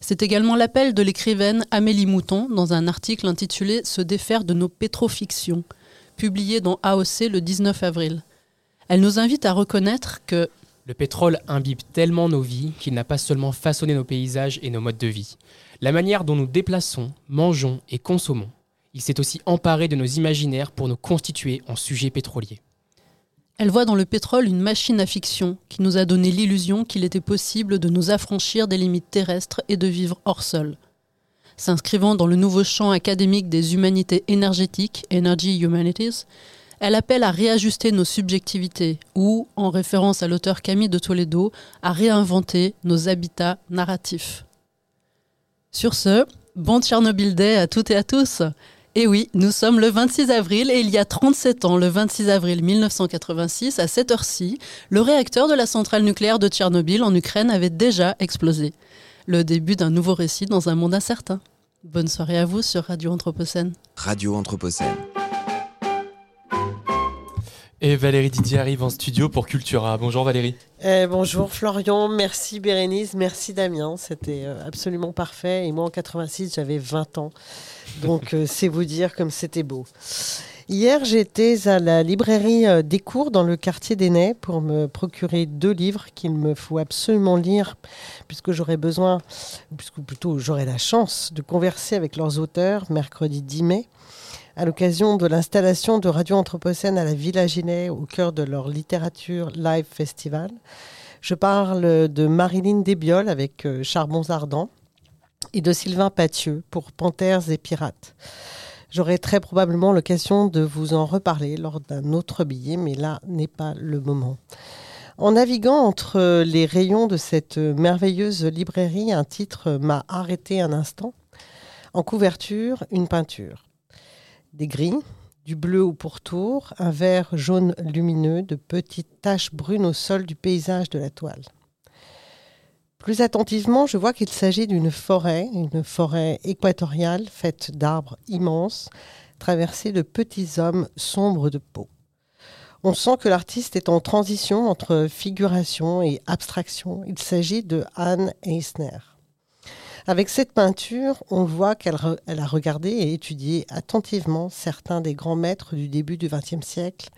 C'est également l'appel de l'écrivaine Amélie Mouton dans un article intitulé Se défaire de nos pétrofictions, publié dans AOC le 19 avril. Elle nous invite à reconnaître que Le pétrole imbibe tellement nos vies qu'il n'a pas seulement façonné nos paysages et nos modes de vie. La manière dont nous déplaçons, mangeons et consommons. Il s'est aussi emparé de nos imaginaires pour nous constituer en sujets pétroliers. Elle voit dans le pétrole une machine à fiction qui nous a donné l'illusion qu'il était possible de nous affranchir des limites terrestres et de vivre hors sol. S'inscrivant dans le nouveau champ académique des humanités énergétiques, Energy Humanities, elle appelle à réajuster nos subjectivités ou, en référence à l'auteur Camille de Toledo, à réinventer nos habitats narratifs. Sur ce, bon Tchernobyl Day à toutes et à tous et oui, nous sommes le 26 avril et il y a 37 ans, le 26 avril 1986, à cette heure-ci, le réacteur de la centrale nucléaire de Tchernobyl en Ukraine avait déjà explosé. Le début d'un nouveau récit dans un monde incertain. Bonne soirée à vous sur Radio Anthropocène. Radio Anthropocène. Et Valérie Didier arrive en studio pour Cultura. Bonjour Valérie. Eh, bonjour Florian, merci Bérénice, merci Damien, c'était euh, absolument parfait. Et moi en 86, j'avais 20 ans. Donc euh, c'est vous dire comme c'était beau. Hier, j'étais à la librairie euh, des cours dans le quartier d'Ainay pour me procurer deux livres qu'il me faut absolument lire puisque j'aurai besoin, puisque plutôt j'aurai la chance de converser avec leurs auteurs mercredi 10 mai à l'occasion de l'installation de Radio Anthropocène à la Villa au cœur de leur littérature live festival. Je parle de Marilyn Desbioles avec euh, Charbons Ardents et de Sylvain Pathieu pour Panthères et Pirates. J'aurai très probablement l'occasion de vous en reparler lors d'un autre billet, mais là n'est pas le moment. En naviguant entre les rayons de cette merveilleuse librairie, un titre m'a arrêté un instant. En couverture, une peinture. Des gris, du bleu au pourtour, un vert jaune lumineux, de petites taches brunes au sol du paysage de la toile. Plus attentivement, je vois qu'il s'agit d'une forêt, une forêt équatoriale faite d'arbres immenses, traversée de petits hommes sombres de peau. On sent que l'artiste est en transition entre figuration et abstraction. Il s'agit de Anne Eisner. Avec cette peinture, on voit qu'elle a regardé et étudié attentivement certains des grands maîtres du début du XXe siècle,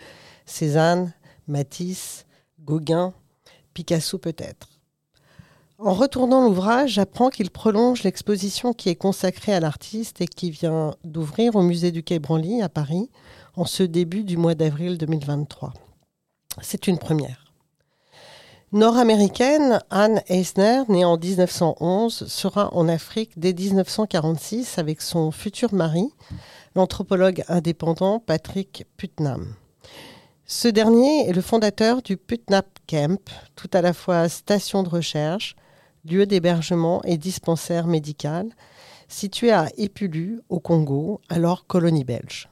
Cézanne, Matisse, Gauguin, Picasso peut-être. En retournant l'ouvrage, j'apprends qu'il prolonge l'exposition qui est consacrée à l'artiste et qui vient d'ouvrir au musée du Quai Branly à Paris en ce début du mois d'avril 2023. C'est une première. Nord-américaine, Anne Eisner, née en 1911, sera en Afrique dès 1946 avec son futur mari, l'anthropologue indépendant Patrick Putnam. Ce dernier est le fondateur du Putnam Camp, tout à la fois station de recherche, lieu d'hébergement et dispensaire médical, situé à Épulu, au Congo, alors colonie belge.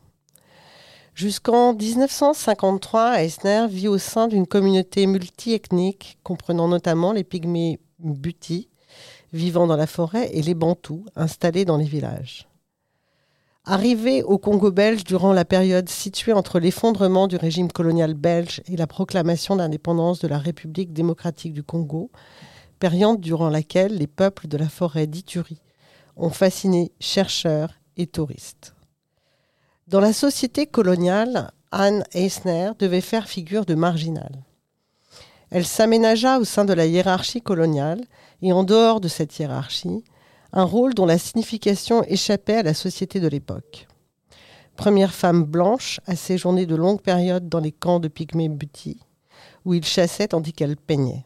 Jusqu'en 1953, Eisner vit au sein d'une communauté multiethnique comprenant notamment les pygmées buti, vivant dans la forêt, et les bantous, installés dans les villages. Arrivé au Congo belge durant la période située entre l'effondrement du régime colonial belge et la proclamation d'indépendance de la République démocratique du Congo, période durant laquelle les peuples de la forêt d'Ituri ont fasciné chercheurs et touristes. Dans la société coloniale, Anne Eisner devait faire figure de marginale. Elle s'aménagea au sein de la hiérarchie coloniale et en dehors de cette hiérarchie, un rôle dont la signification échappait à la société de l'époque. Première femme blanche à séjourner de longues périodes dans les camps de pygmées buti, où il chassait tandis qu'elle peignait.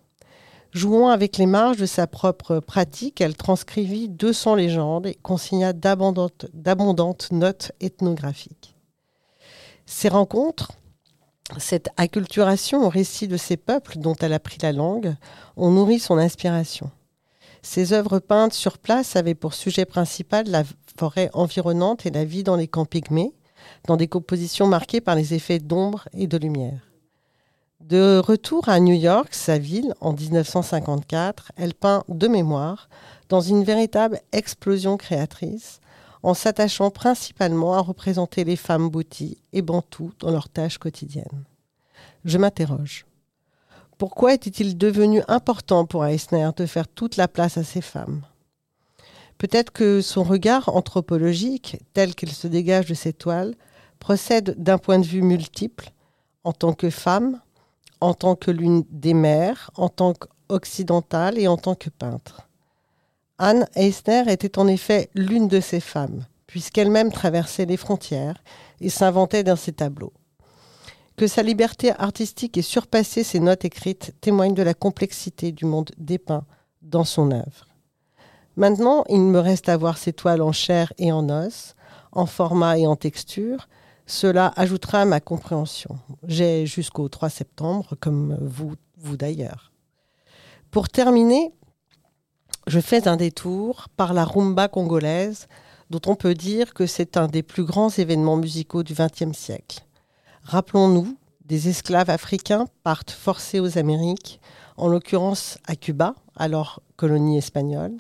Jouant avec les marges de sa propre pratique, elle transcrivit 200 légendes et consigna d'abondantes notes ethnographiques. Ces rencontres, cette acculturation au récit de ces peuples dont elle a pris la langue, ont nourri son inspiration. Ses œuvres peintes sur place avaient pour sujet principal la forêt environnante et la vie dans les camps pygmées, dans des compositions marquées par les effets d'ombre et de lumière. De retour à New York, sa ville, en 1954, elle peint de mémoire dans une véritable explosion créatrice, en s'attachant principalement à représenter les femmes bouties et bantoues dans leurs tâches quotidiennes. Je m'interroge. Pourquoi était-il devenu important pour Eisner de faire toute la place à ces femmes? Peut-être que son regard anthropologique, tel qu'il se dégage de ses toiles, procède d'un point de vue multiple, en tant que femme, en tant que l'une des mères, en tant qu'occidentale et en tant que peintre. Anne Eisner était en effet l'une de ces femmes, puisqu'elle-même traversait les frontières et s'inventait dans ses tableaux. Que sa liberté artistique ait surpassé ses notes écrites témoigne de la complexité du monde dépeint dans son œuvre. Maintenant, il me reste à voir ces toiles en chair et en os, en format et en texture. Cela ajoutera à ma compréhension. J'ai jusqu'au 3 septembre, comme vous, vous d'ailleurs. Pour terminer, je fais un détour par la rumba congolaise, dont on peut dire que c'est un des plus grands événements musicaux du XXe siècle. Rappelons-nous, des esclaves africains partent forcés aux Amériques, en l'occurrence à Cuba, alors colonie espagnole.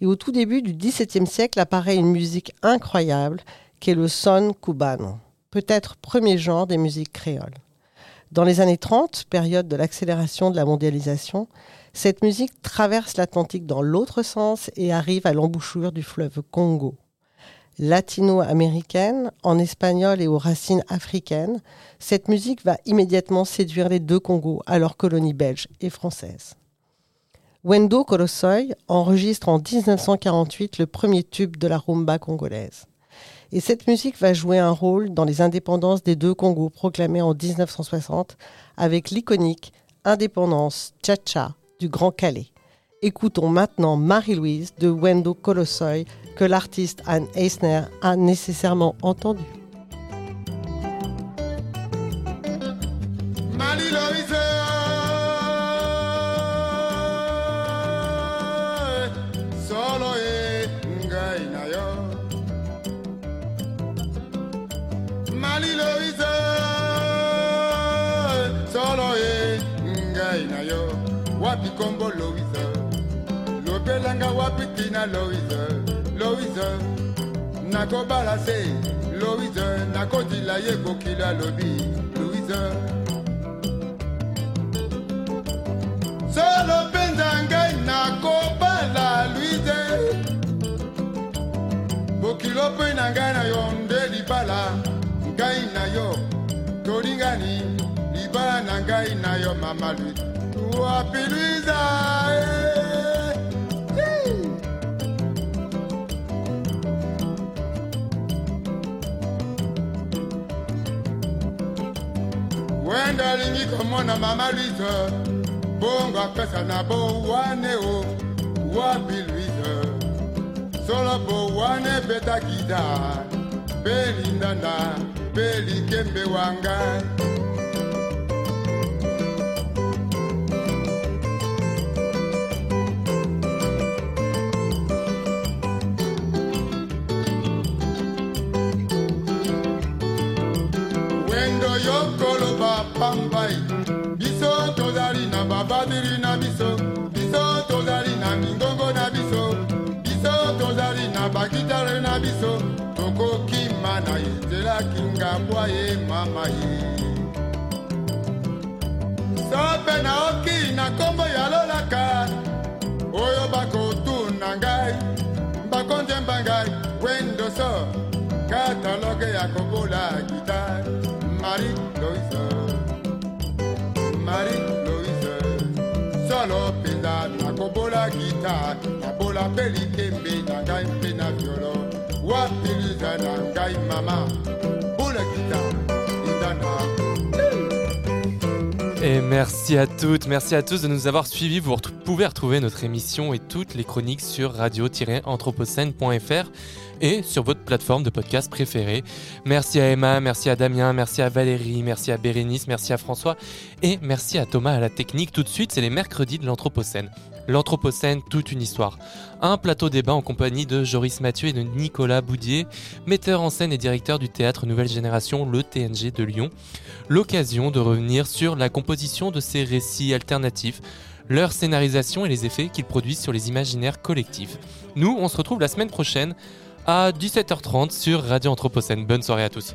Et au tout début du XVIIe siècle apparaît une musique incroyable qui est le son cubano, peut-être premier genre des musiques créoles. Dans les années 30, période de l'accélération de la mondialisation, cette musique traverse l'Atlantique dans l'autre sens et arrive à l'embouchure du fleuve Congo. Latino-américaine, en espagnol et aux racines africaines, cette musique va immédiatement séduire les deux Congos, alors colonies belges et françaises. Wendo Kolosoy enregistre en 1948 le premier tube de la rumba congolaise. Et cette musique va jouer un rôle dans les indépendances des deux Congos proclamées en 1960 avec l'iconique Indépendance Tcha-Tcha du Grand Calais. Écoutons maintenant Marie-Louise de Wendo Colossoy que l'artiste Anne Eisner a nécessairement entendu. Solo Wapi kombo Loise Lobelanga wapi tina Loise Loise Nakobala se. Loise Nakodila ye kokila lobi. Loise Solo penza ngai nakobala luize bokilo mpe na ngai na yo nde libala. Ngai na yo tolingani. Libala na ngai na yo mama luize wapi luiza Eh. wenda alingi komona mama luize bongo apesa na bowane o wapi luise solo bowane ebeta gida mpe lindanda mpe likembe wendo ngambwa ye mama ye sope naoki na nkombo ya lolaka. Oyo bakotuna ngai bakonzemba ngai wendoso kataloge ya kobola gitare marie loise marie loise solo mpenza nakobola gita nabola mpe likembe na ngai mpe na violo wapi liza na ngai mama Et merci à toutes, merci à tous de nous avoir suivis. Vous pouvez retrouver notre émission et toutes les chroniques sur radio-anthropocène.fr et sur votre plateforme de podcast préférée. Merci à Emma, merci à Damien, merci à Valérie, merci à Bérénice, merci à François et merci à Thomas à la technique. Tout de suite, c'est les mercredis de l'Anthropocène. L'Anthropocène, toute une histoire. Un plateau débat en compagnie de Joris Mathieu et de Nicolas Boudier, metteur en scène et directeur du théâtre Nouvelle Génération, le TNG de Lyon. L'occasion de revenir sur la composition de ces récits alternatifs, leur scénarisation et les effets qu'ils produisent sur les imaginaires collectifs. Nous, on se retrouve la semaine prochaine à 17h30 sur Radio Anthropocène. Bonne soirée à tous.